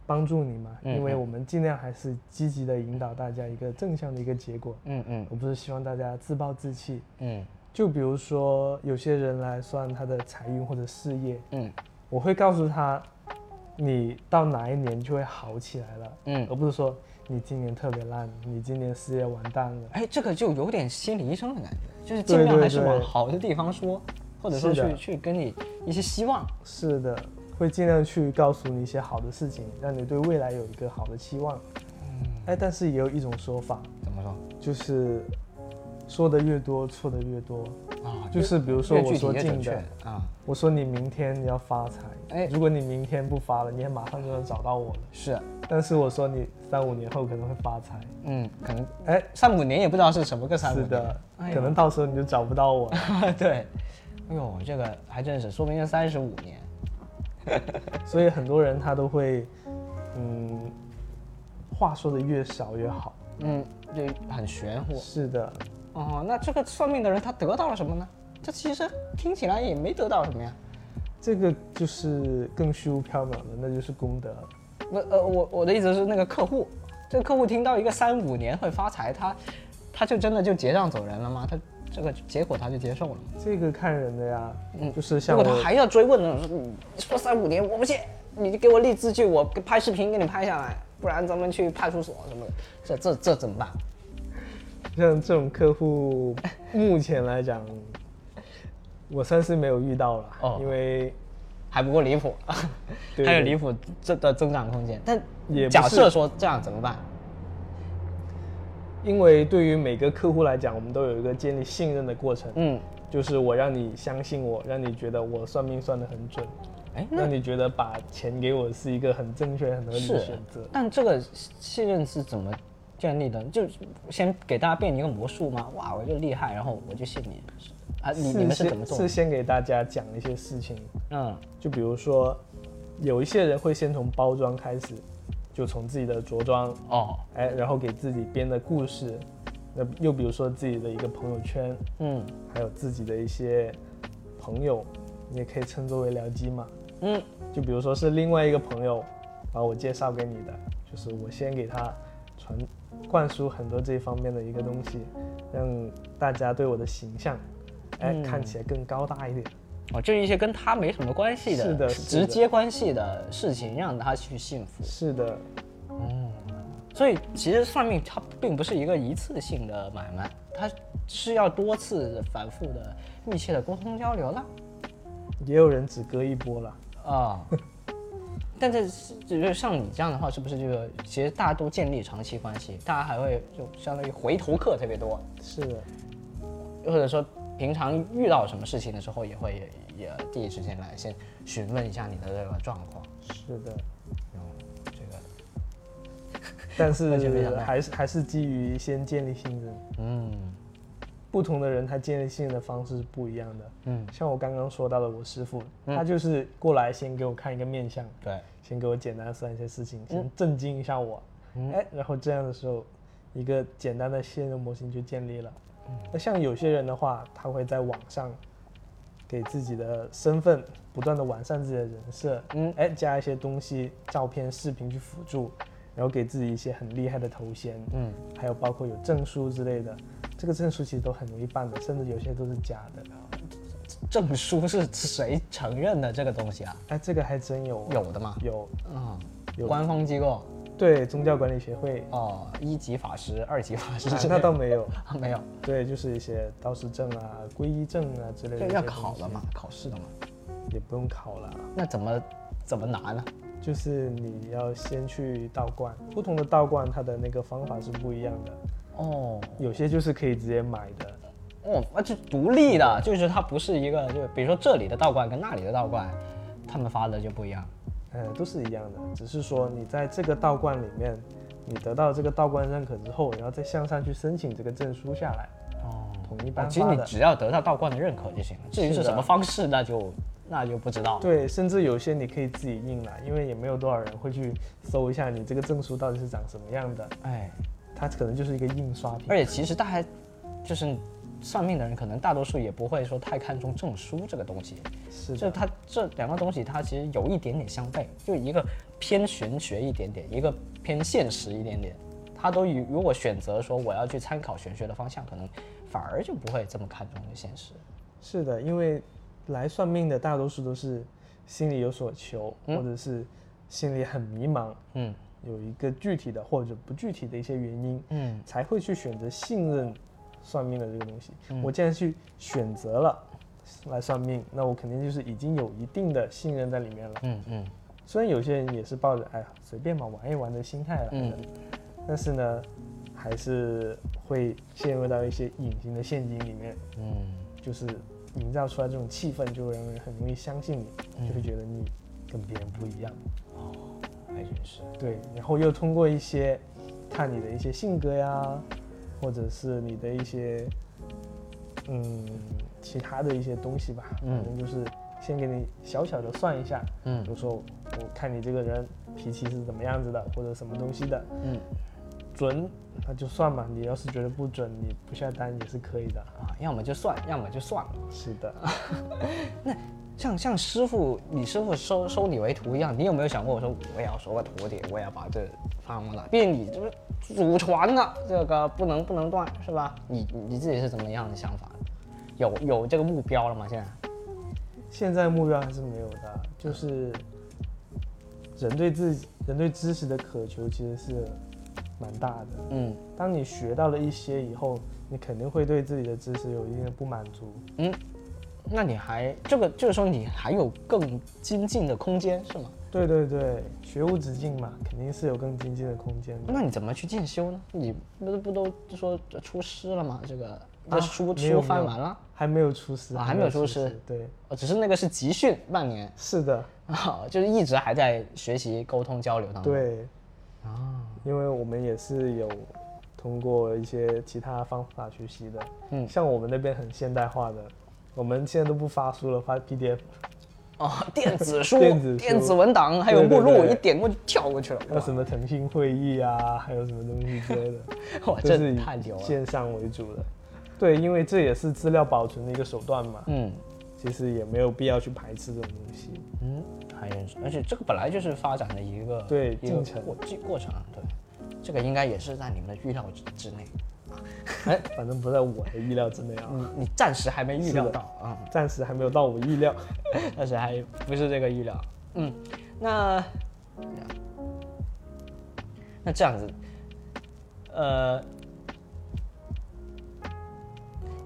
帮助你嘛，嗯因为我们尽量还是积极的引导大家一个正向的一个结果，嗯嗯。我不是希望大家自暴自弃。嗯。就比如说有些人来算他的财运或者事业，嗯。我会告诉他，你到哪一年就会好起来了，嗯。而不是说你今年特别烂，你今年事业完蛋了。哎，这个就有点心理医生的感觉，就是尽量还是往好的地方说，或者说是去去跟你一些希望。是的，会尽量去告诉你一些好的事情，让你对未来有一个好的期望。嗯哎，但是也有一种说法，怎么说就是说的越多，错的越多。啊？就是比如说我说近越准确的，啊，我说你明天你要发财，哎如果你明天不发了，你也马上就能找到我了。是，但是我说你三五年后可能会发财，嗯，可能哎，三五年也不知道是什么个三五年。是的，哎可能到时候你就找不到我了。(laughs) 对，哎呦，这个还真是，说明是三十五年。(laughs) 所以很多人他都会，嗯，话说的越少越好。嗯，就很玄乎。是的，哦，那这个算命的人他得到了什么呢？这其实听起来也没得到什么呀。这个就是更虚无缥缈的，那就是功德。不呃，我我的意思是那个客户，这个客户听到一个三五年会发财，他他就真的就结账走人了吗？他这个结果他就接受了吗？这个看人的呀，嗯就是像，如果他还要追问呢，说三五年我不信，你就给我立字据，我拍视频给你拍下来，不然咱们去派出所什么的，这这这怎么办？像这种客户，目前来讲，我算是没有遇到了，哦因为还不够离谱，对对还有离谱这的增长空间。但也假设说这样怎么办？因为对于每个客户来讲，我们都有一个建立信任的过程，嗯，就是我让你相信我，让你觉得我算命算得很准，哎，那让你觉得把钱给我是一个很正确、很合理的选择。但这个信任是怎么建立的？就先给大家变一个魔术吗？哇，我就厉害，然后我就信你。啊，你你们是怎么做？是先给大家讲一些事情，嗯就比如说，有一些人会先从包装开始，就从自己的着装，哦，哎，然后给自己编的故事，那又比如说自己的一个朋友圈，嗯还有自己的一些朋友，你也可以称作为僚机嘛。嗯就比如说是另外一个朋友把我介绍给你的，就是我先给他传灌输很多这方面的一个东西，让大家对我的形象，哎，嗯看起来更高大一点。哦，就是一些跟他没什么关系的，直接关系的事情，让他去幸福。是的，嗯所以其实算命它并不是一个一次性的买卖，它是要多次反复的、密切的沟通交流了也有人只割一波了。啊。但这是就是像你这样的话，是不是这个其实大家都建立长期关系，大家还会就相当于回头客特别多，是的，或者说平常遇到什么事情的时候，也会也第一时间来先询问一下你的这个状况。是的，嗯，这个但是还是还是基于先建立信任。嗯不同的人他建立信任的方式是不一样的。嗯，像我刚刚说到的，我师傅，他就是过来先给我看一个面相，对，先给我简单算一些事情，嗯。先震惊一下我，嗯。哎，然后这样的时候，一个简单的信任模型就建立了。嗯。那像有些人的话，他会在网上给自己的身份不断的完善自己的人设，嗯。哎，加一些东西、照片、视频去辅助，然后给自己一些很厉害的头衔，嗯。还有包括有证书之类的，这个证书其实都很容易办的，甚至有些都是假的。证书是谁承认的这个东西啊？哎，这个还真有，有的吗？有，嗯，有官方机构对宗教管理协会，哦，一级法师、二级法师那倒没有，(laughs) 啊没有，对，就是一些道士证啊、皈依证啊之类的这要考的嘛，考试的嘛。也不用考了，那怎么怎么拿呢？就是你要先去道观，不同的道观它的那个方法是不一样的，哦有些就是可以直接买的，哦，那就独立的，就是它不是一个，就比如说这里的道观跟那里的道观，他们发的就不一样。呃，都是一样的，只是说你在这个道观里面，你得到这个道观认可之后，然后再向上去申请这个证书下来，哦，统一哦其实你。只要得到道观的认可就行了，至于是什么方式，那就那就不知道。对，甚至有些你可以自己印了，因为也没有多少人会去搜一下你这个证书到底是长什么样的，哎，它可能就是一个印刷品。而且其实大家就是算命的人，可能大多数也不会说太看重证书这个东西。是的，就它这两个东西，它其实有一点点相悖，就一个偏玄学一点点，一个偏现实一点点。他都以如果选择说我要去参考玄学的方向，可能反而就不会这么看重现实。是的，因为来算命的大多数都是心里有所求，嗯或者是心里很迷茫，嗯有一个具体的或者不具体的一些原因，嗯。才会去选择信任算命的这个东西。嗯。我既然去选择了来算命，那我肯定就是已经有一定的信任在里面了。嗯嗯。虽然有些人也是抱着哎呀随便嘛玩一玩的心态来的，嗯。但是呢，还是会陷入到一些隐形的陷阱里面，嗯。就是营造出来这种气氛，就让人很容易相信你，就会觉得你跟别人不一样。还真是。对，然后又通过一些看你的一些性格呀，或者是你的一些嗯其他的一些东西吧，嗯反正就是先给你小小的算一下，嗯比如说我看你这个人脾气是怎么样子的，或者什么东西的，嗯准那就算嘛，你要是觉得不准，你不下单也是可以的。啊，要么就算，要么就算了。是的，(laughs) 像像师傅，你师傅收收你为徒一样，你有没有想过，我说我也要收个徒弟，我也要把这发扬光大？毕竟你这是祖传的，这个不能不能断，是吧？你你自己是怎么样的想法？有有这个目标了吗？现在？现在目标还是没有的，就是人对自己人对知识的渴求其实是蛮大的。嗯当你学到了一些以后，你肯定会对自己的知识有一定的不满足。嗯，那你还这个就是说你还有更精进的空间是吗？对对对，学无止境嘛，肯定是有更精进的空间的。那你怎么去进修呢？你不都不都说出师了吗？这个书、没有书翻完了，还没有出师啊还没有出师师。对，哦，只是那个是集训半年是的，(laughs) 啊，就是一直还在学习沟通交流当中。对，啊，因为我们也是有通过一些其他方法学习的。嗯像我们那边很现代化的，我们现在都不发书了，发 PDF。哦，电子书、(laughs) 电子书文档，还有目录，一点过就跳过去了。还有什么腾讯会议啊，还有什么东西之类的，(laughs) 哇，这太牛了。线上为主的。对，因为这也是资料保存的一个手段嘛，嗯其实也没有必要去排斥这种东西。嗯，还认识，而且这个本来就是发展的一个对进程过过过程，对，这个应该也是在你们的预料之之内。(laughs) 哎，反正不在我的意料之内啊，你你暂时还没预料到啊。暂时还没有到我意料。(laughs) 但是还不是这个预料。嗯，那那这样子，呃，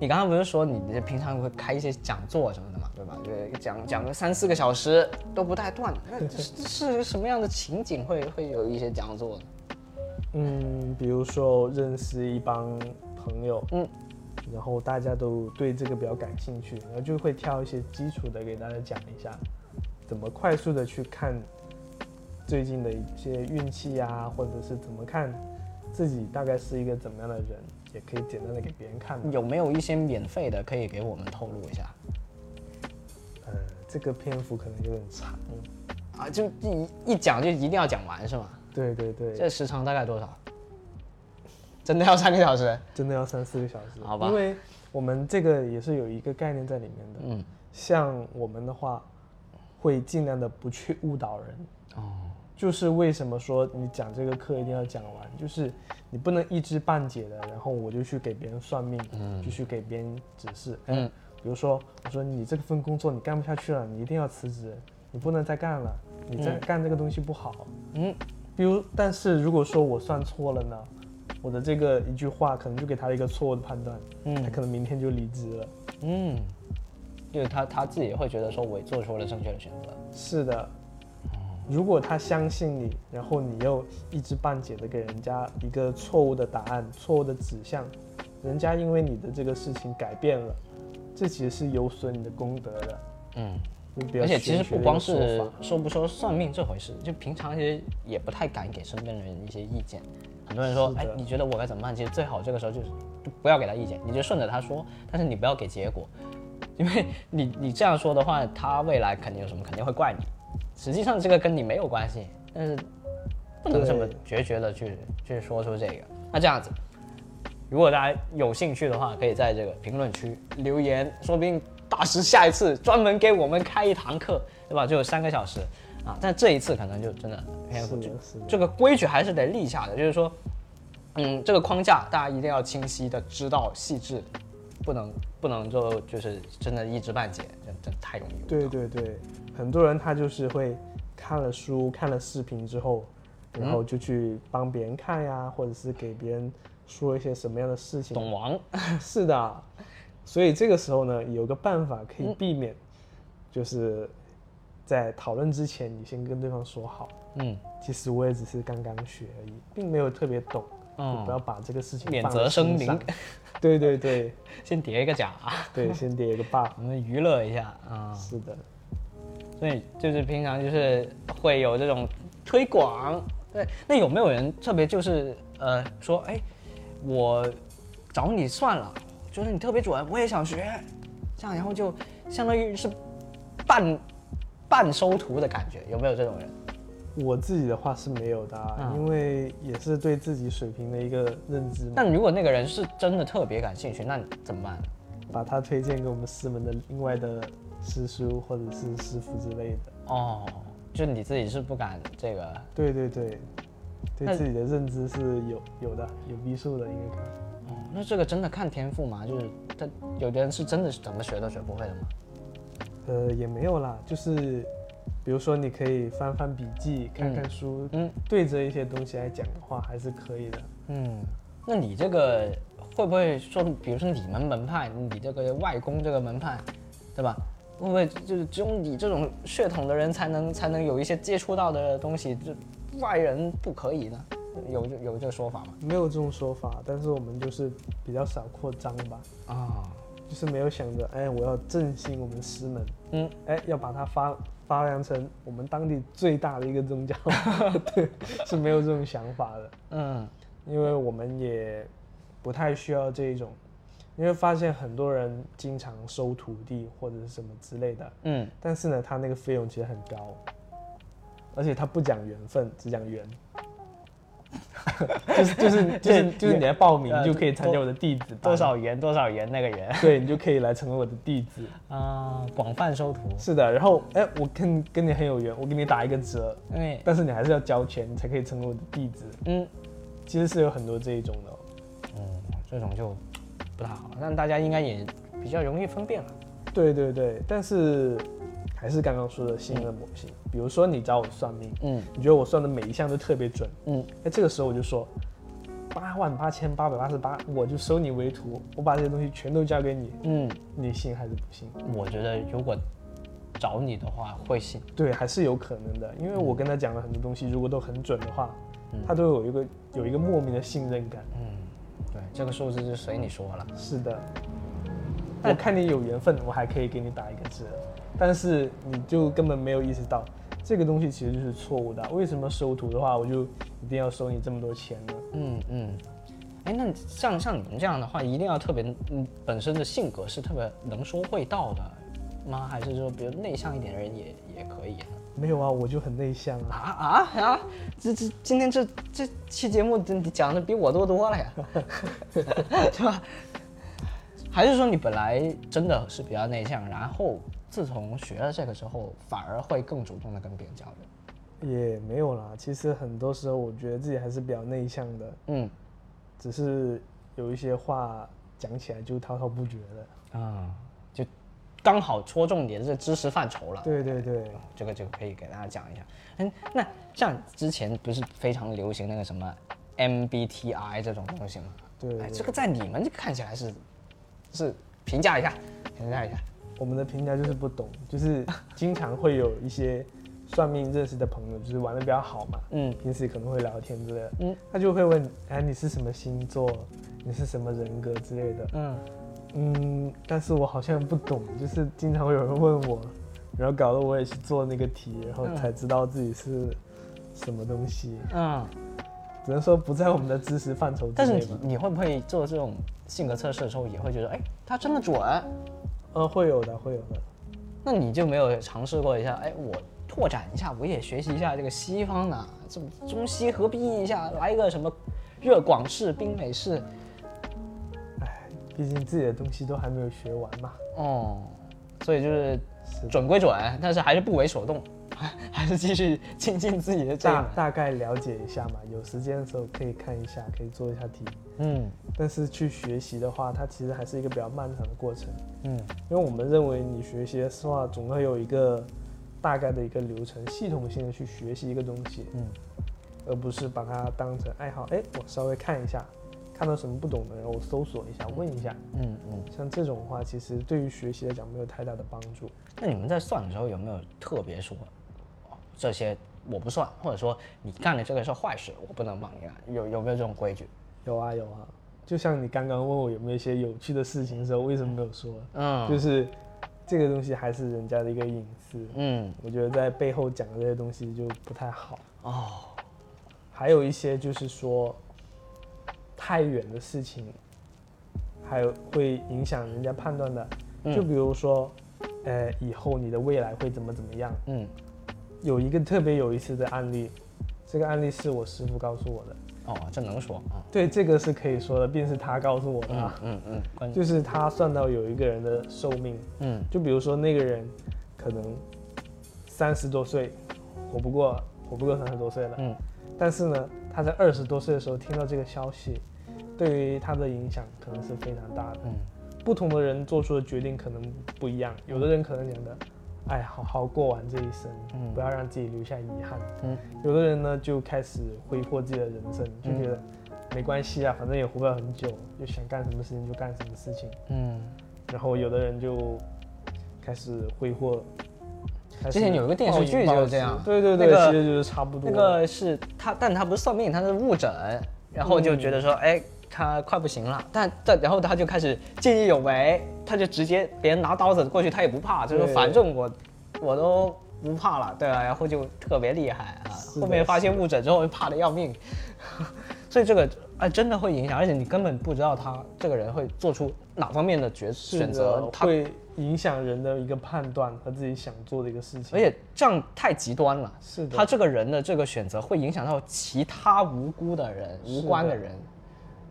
你刚刚不是说你你平常会开一些讲座什么的嘛，对吧？就讲讲个三四个小时都不带断，那这 (laughs) 是是什么样的情景会会有一些讲座呢？嗯，比如说认识一帮朋友，嗯，然后大家都对这个比较感兴趣，然后就会挑一些基础的给大家讲一下，怎么快速的去看最近的一些运气啊，或者是怎么看自己大概是一个怎么样的人，也可以简单的给别人看。有没有一些免费的可以给我们透露一下？呃，这个篇幅可能有点长，啊，就一一讲就一定要讲完是吗？对对对，这时长大概多少？真的要三个小时？(laughs) 真的要三四个小时，好吧因为我们这个也是有一个概念在里面的。嗯，像我们的话，会尽量的不去误导人。哦，就是为什么说你讲这个课一定要讲完，就是你不能一知半解的，然后我就去给别人算命，嗯就去给别人指示。嗯嗯，比如说我说你这份工作你干不下去了，你一定要辞职，你不能再干了，你再嗯干这个东西不好。嗯，比如，但是如果说我算错了呢，我的这个一句话可能就给他一个错误的判断，嗯他可能明天就离职了。嗯，因为他他自己会觉得说我做出了正确的选择。是的，如果他相信你，然后你又一知半解的给人家一个错误的答案、错误的指向，人家因为你的这个事情改变了，这其实是有损你的功德的。嗯，而且其实不光是说不说算命这回事，就平常其实也不太敢给身边的人一些意见。很多人说，哎，你觉得我该怎么办？其实最好这个时候就是不要给他意见，你就顺着他说，但是你不要给结果，因为你你这样说的话，他未来肯定有什么肯定会怪你。实际上这个跟你没有关系，但是不能这么决绝的去去说出这个。那这样子，如果大家有兴趣的话，可以在这个评论区留言，说不定大师下一次专门给我们开一堂课，对吧？就有三个小时。啊，但这一次可能就真的这个规矩还是得立下的，就是说，嗯，这个框架大家一定要清晰的知道细致，不能不能就就是真的一知半解，这这太容易误对。对对，很多人他就是会看了书、看了视频之后，然后就去帮别人看呀，或者是给别人说一些什么样的事情。懂王，(laughs) 是的，所以这个时候呢，有个办法可以避免，就是在讨论之前，你先跟对方说好，嗯，其实我也只是刚刚学而已，并没有特别懂，嗯你不要把这个事情免责声明。(laughs) 对对对 (laughs) 先叠一个甲，对，先叠一个 buff。(laughs) 我们娱乐一下啊。是的，所以就是平常就是会有这种推广，对。那有没有人特别就是呃说，哎，我找你算了，觉得你特别准，我也想学，这样然后就相当于是半半收徒的感觉，有没有这种人？我自己的话是没有的、因为也是对自己水平的一个认知嘛，但如果那个人是真的特别感兴趣，那怎么办？把他推荐给我们师门的另外的师叔或者是师傅之类的。哦，就你自己是不敢这个，对对对，对自己的认知是有有的，有逼数的，应该那这个真的看天赋吗？就是他有的人是真的是怎么学都学不会的吗？呃，也没有啦，就是比如说你可以翻翻笔记，看看书，嗯对着一些东西来讲的话，还是可以的。嗯，那你这个会不会说，比如说你们门派，你这个外公这个门派，对吧？会不会就是只有你这种血统的人才能才能有一些接触到的东西，就外人不可以呢？有有这个说法吗？没有这种说法，但是我们就是比较少扩张吧，啊、就是没有想着，哎，我要振兴我们师门，嗯，哎，要把它发发扬成我们当地最大的一个宗教，(laughs) 对，是没有这种想法的。嗯因为我们也不太需要这一种你会发现很多人经常收徒弟或者是什么之类的，嗯，但是呢，他那个费用其实很高，而且他不讲缘分，只讲缘。(laughs) 就是就是就是就是你来报名呃就可以参加我的弟子班多少元多少元那个人对你就可以来成为我的弟子。(laughs) 啊，广泛收徒，是的，然后哎，我跟跟你很有缘，我给你打一个折，哎但是你还是要交钱，你才可以成为我的弟子。嗯其实是有很多这一种的哦、嗯，这种就不太好，但大家应该也比较容易分辨了。对对对，但是还是刚刚说的信任模型，比如说你找我算命，嗯你觉得我算的每一项都特别准，嗯，那，这个时候我就说八万八千八百八十八，我就收你为徒，我把这些东西全都交给你，嗯，你信还是不信？我觉得如果找你的话会信。对，还是有可能的，因为我跟他讲了很多东西，如果都很准的话，嗯他都有一个有一个莫名的信任感。嗯，对，这个数字就随你说了。是的，我看你有缘分，我还可以给你打一个折，但是你就根本没有意识到这个东西其实就是错误的。为什么收徒的话，我就一定要收你这么多钱呢？嗯嗯。哎，那像像你们这样的话，一定要特别嗯本身的性格是特别能说会道的吗？还是说比如内向一点的人也也可以呢？没有啊，我就很内向啊。啊啊啊！这这今天这这期节目你讲的比我多多了呀，(laughs) (laughs) 是吧？还是说你本来真的是比较内向，然后自从学了这个之后，反而会更主动的跟别人交流？也没有啦，其实很多时候我觉得自己还是比较内向的，嗯只是有一些话讲起来就滔滔不绝的。啊，就刚好戳中你的这知识范畴了。对对对，这个就可以给大家讲一下。嗯，那像之前不是非常流行那个什么 MBTI 这种东西吗？哎，对对这个在你们看起来是是评价一下，评价一下。我们的评价就是不懂，就是经常会有一些算命认识的朋友，就是玩的比较好嘛，嗯平时可能会聊天之类的，嗯他就会问，哎，你是什么星座？你是什么人格之类的，嗯嗯，但是我好像不懂，就是经常会有人问我，然后搞得我也去做那个题，然后嗯才知道自己是什么东西，嗯。只能说不在我们的知识范畴之但是你内。你会不会做这种性格测试的时候，也会觉得，哎，他真的准？呃，会有的，会有的。那你就没有尝试过一下？哎，我拓展一下，我也学习一下这个西方的，这中西合璧一下，来一个什么热广式、冰美式？哎，毕竟自己的东西都还没有学完嘛。哦，所以就是准归准，但是还是不为所动，还是继续精进自己的这大个。大概了解一下嘛，有时间的时候可以看一下，可以做一下题。嗯但是去学习的话，它其实还是一个比较漫长的过程，嗯因为我们认为你学习的话，总会有一个大概的一个流程，系统性的去学习一个东西，嗯而不是把它当成爱好。哎，我稍微看一下，看到什么不懂的，然后我搜索一下，问一下。嗯嗯。像这种的话，其实对于学习来讲没有太大的帮助。那你们在算的时候有没有特别说，哦，这些我不算，或者说你干的这个是坏事，我不能帮你干，有有没有这种规矩？有啊有啊，就像你刚刚问我有没有一些有趣的事情的时候，为什么没有说？嗯，就是这个东西还是人家的一个隐私，嗯我觉得在背后讲的这些东西就不太好。哦，还有一些就是说太远的事情，还有会影响人家判断的，嗯就比如说，呃，以后你的未来会怎么怎么样。嗯有一个特别有意思的案例，这个案例是我师傅告诉我的，哦，这能说啊？对，这个是可以说的，并是他告诉我的嗯啊。嗯嗯，关就是他算到有一个人的寿命，嗯就比如说那个人可能三十多岁，活不过活不过三十多岁了，嗯但是呢，他在二十多岁的时候听到这个消息，对于他的影响可能是非常大的。嗯不同的人做出的决定可能不一样，有的人可能讲的，哎，好好过完这一生，嗯不要让自己留下遗憾。嗯有的人呢就开始挥霍自己的人生，就觉得没关系啊，反正也活不了很久，就想干什么事情就干什么事情。嗯。然后有的人就开始挥霍。之前有一个电视剧就是这样对对对，那个其实就是差不多。那个是他，但他不是算命，他是误诊，然后就觉得说，哎、他快不行了，但但然后他就开始见义勇为，他就直接别人拿刀子过去，他也不怕，就说反正我我都不怕了，对啊，然后就特别厉害啊。后面发现误诊之后，怕的要命，(laughs) 所以这个哎，真的会影响，而且你根本不知道他这个人会做出哪方面的决选择，，他会影响人的一个判断和自己想做的一个事情。而且这样太极端了。是的他这个人的这个选择会影响到其他无辜的人、无关的人。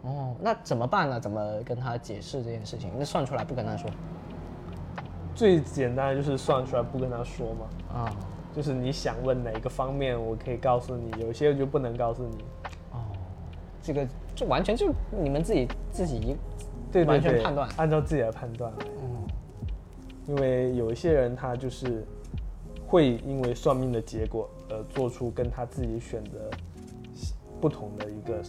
哦，那怎么办呢？怎么跟他解释这件事情？那算出来不跟他说最简单的就是算出来不跟他说嘛，啊？就是你想问哪个方面，我可以告诉你，有些就不能告诉你。哦这个就完全就你们自己自己一对完全判断。按照自己的判断来。嗯因为有一些人他就是会因为算命的结果而做出跟他自己选择不同的一个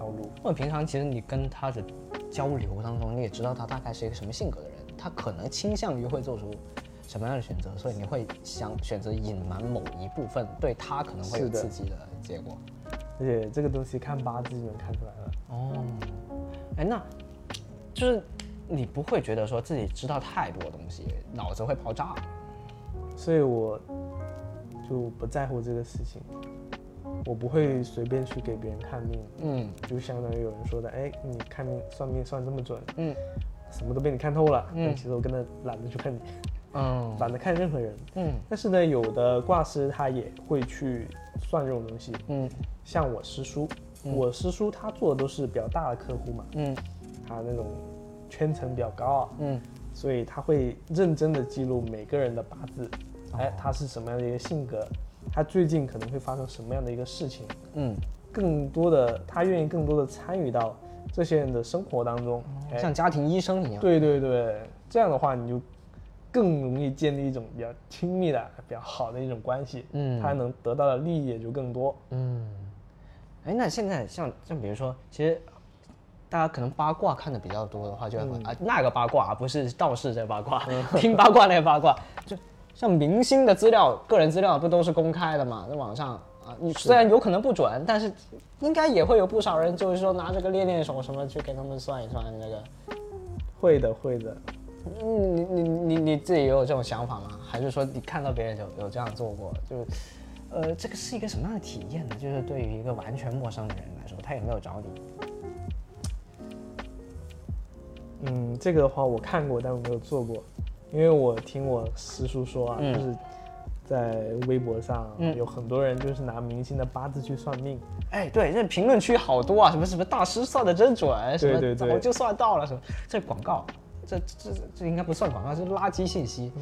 道路。或者平常其实你跟他的交流当中，你也知道他大概是一个什么性格的人，他可能倾向于会做出什么样的选择，所以你会想选择隐瞒某一部分对他可能会有刺激的结果。而且这个东西看八字就能看出来了。哦，哎，那就是你不会觉得说自己知道太多东西，脑子会爆炸吗？所以我就不在乎这个事情，我不会随便去给别人看命，嗯。就相当于有人说的，哎，你看命算命算这么准，嗯什么都被你看透了，嗯其实我根本懒得去看你，嗯懒得看任何人。嗯。但是呢，有的卦师他也会去算这种东西，嗯。像我师叔，嗯我师叔他做的都是比较大的客户嘛，嗯他那种圈层比较高啊，嗯所以他会认真的记录每个人的八字，哦哎，他是什么样的一个性格，他最近可能会发生什么样的一个事情，嗯，更多的他愿意更多的参与到这些人的生活当中，哎，像家庭医生一样。对对对，这样的话你就更容易建立一种比较亲密的、比较好的一种关系，嗯。他能得到的利益也就更多。嗯，哎，那现在像像比如说，其实大家可能八卦看的比较多的话，就会嗯、啊那个八卦，不是道士这八卦，听八卦那个八卦，就像明星的资料、个人资料不都是公开的嘛，在网上啊，你虽然有可能不准，但是应该也会有不少人就是说拿这个练练手什么去给他们算一算那个。会的，会的。嗯，你你你你自己也有这种想法吗？还是说你看到别人有有这样做过？就是，呃，这个是一个什么样的体验呢？就是对于一个完全陌生的人来说，他也没有找你。嗯，这个的话我看过，但我没有做过，因为我听我师叔说啊，嗯。就是在微博上嗯。有很多人就是拿明星的八字去算命，哎，对，这评论区好多啊，什么什么大师算的真准，什么对对早就算到了，什么这广告，这这这这应该不算广告，是垃圾信息，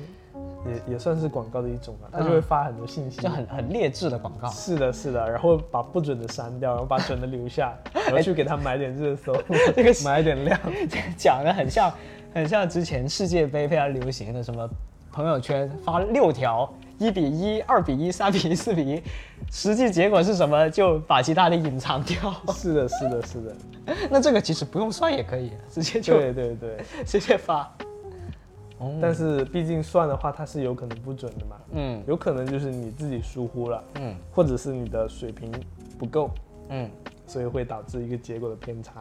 也也算是广告的一种啊，他就会发很多信息，就很很劣质的广告。是的，是的，然后把不准的删掉，然后把准的留下，(laughs) 然后去给他买点热搜，(laughs) 这个买点量。(laughs) 讲的很像，很像之前世界杯非常流行的什么朋友圈发六条，一比一、二比一、三比一、四比一，实际结果是什么就把其他的隐藏掉。是的，是的，是的，(laughs) 那这个其实不用算也可以，直接就对对对。(laughs) 直接发。但是毕竟算的话，它是有可能不准的嘛，嗯有可能就是你自己疏忽了，嗯或者是你的水平不够，嗯，所以会导致一个结果的偏差。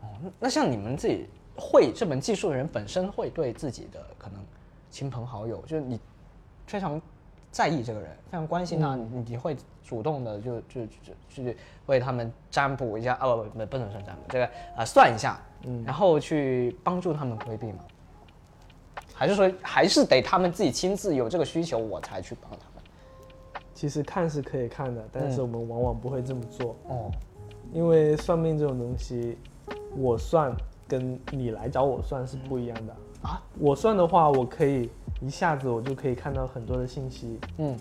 哦那像你们自己会这门技术的人，本身会对自己的可能亲朋好友，就是你非常在意这个人，非常关心他，你你会主动的就就就去为他们占卜一下，啊不不不能算占卜，这个啊、算一下，嗯然后去帮助他们规避吗？还是说还是得他们自己亲自有这个需求，我才去帮他们？其实看是可以看的，但是我们往往不会这么做，哦，因为算命这种东西，我算跟你来找我算是不一样的啊。我算的话，我可以一下子我就可以看到很多的信息，嗯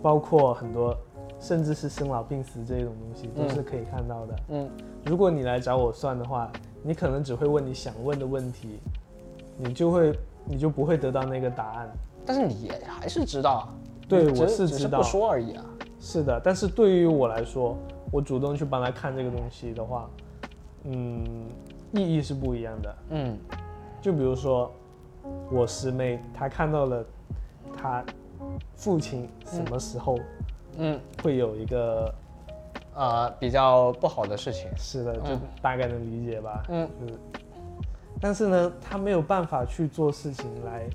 包括很多甚至是生老病死这种东西都是可以看到的。嗯如果你来找我算的话，你可能只会问你想问的问题，你就会你就不会得到那个答案。但是你也还是知道啊，对我是知道只是不说而已啊。是的，但是对于我来说，我主动去帮他看这个东西的话，嗯，意义是不一样的。嗯就比如说，我师妹她看到了她父亲什么时候嗯会有一个，呃比较不好的事情。是的，就嗯大概能理解吧。嗯就是，但是呢，她没有办法去做事情来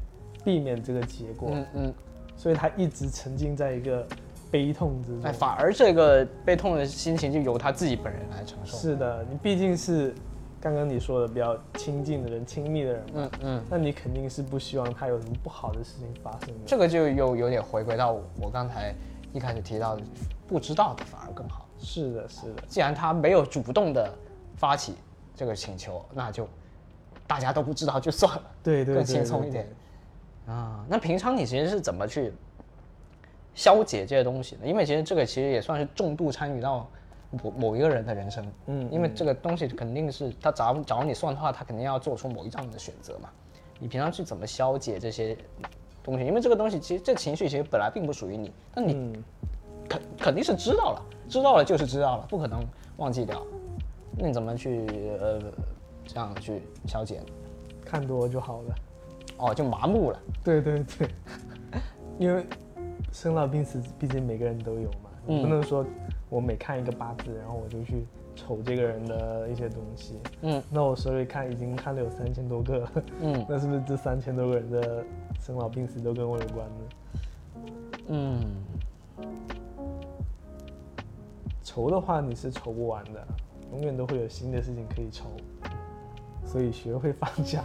避免这个结果，嗯嗯所以她一直沉浸在一个悲痛之哎，中。反而这个悲痛的心情就由他自己本人来承受。是的，你毕竟是刚刚你说的比较亲近的人、亲密的人嘛，嗯嗯，那你肯定是不希望他有什么不好的事情发生的。这个就又有点回归到我刚才一开始提到的，不知道的反而更好。是的，是的，既然他没有主动的发起这个请求，那就大家都不知道就算了，对对对，更轻松一点。啊。那平常你其实是怎么去消解这些东西的？因为其实这个其实也算是重度参与到某某一个人的人生，嗯因为这个东西肯定是他找找你算的话，他肯定要做出某一样的选择嘛。你平常去怎么消解这些东西？因为这个东西其实这情绪其实本来并不属于你，但你嗯，肯肯定是知道了，知道了就是知道了，不可能忘记掉。那你怎么去呃这样去消解呢？看多就好了。哦，就麻木了。对对对，(laughs) 因为生老病死，毕竟每个人都有嘛，你不嗯能说我每看一个八字，然后我就去瞅这个人的一些东西。嗯那我手里看已经看了有三千多个了，嗯 (laughs) 那是不是这三千多个人的生老病死都跟我有关呢？嗯，愁的话你是愁不完的，永远都会有新的事情可以愁，所以学会放下。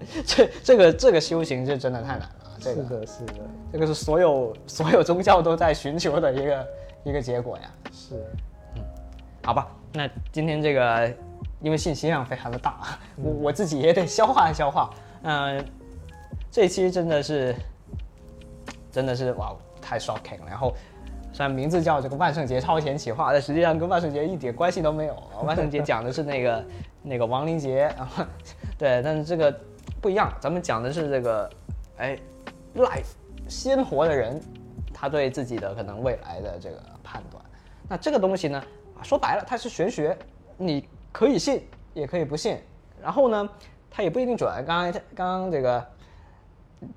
(laughs) 这这个这个修行是真的太难了。这个是的，是的，这个是所有所有宗教都在寻求的一个一个结果呀。是。嗯好吧，那今天这个因为信息量非常的大，我我自己也得消化消化。嗯、这期真的是真的是哇太 shocking 了。然后虽然名字叫这个万圣节超前企划，但实际上跟万圣节一点关系都没有。(laughs) 万圣节讲的是那个那个亡灵节啊，(laughs) 对，但是这个不一样，咱们讲的是这个哎 life 鲜活的人，他对自己的可能未来的这个判断。那这个东西呢，啊说白了，它是玄学，你可以信，也可以不信。然后呢，它也不一定准。刚刚刚刚这个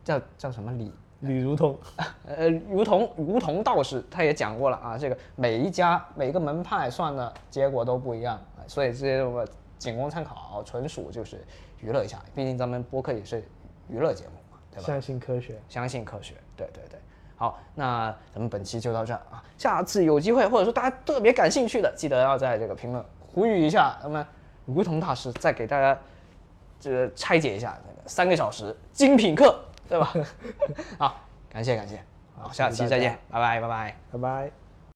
叫叫什么李李如同，(laughs) 呃，如同如同道士他也讲过了啊，这个每一家每个门派算的结果都不一样，啊所以这些我仅供参考，纯属就是娱乐一下。毕竟咱们播客也是娱乐节目嘛，对吧？相信科学。相信科学，对对对。好，那咱们本期就到这儿啊。下次有机会，或者说大家特别感兴趣的，记得要在这个评论呼吁一下，那么梧桐大师再给大家这个拆解一下那个三个小时精品课，对吧？(laughs) 好，感谢感谢，好，下期再见，拜拜拜拜。拜拜。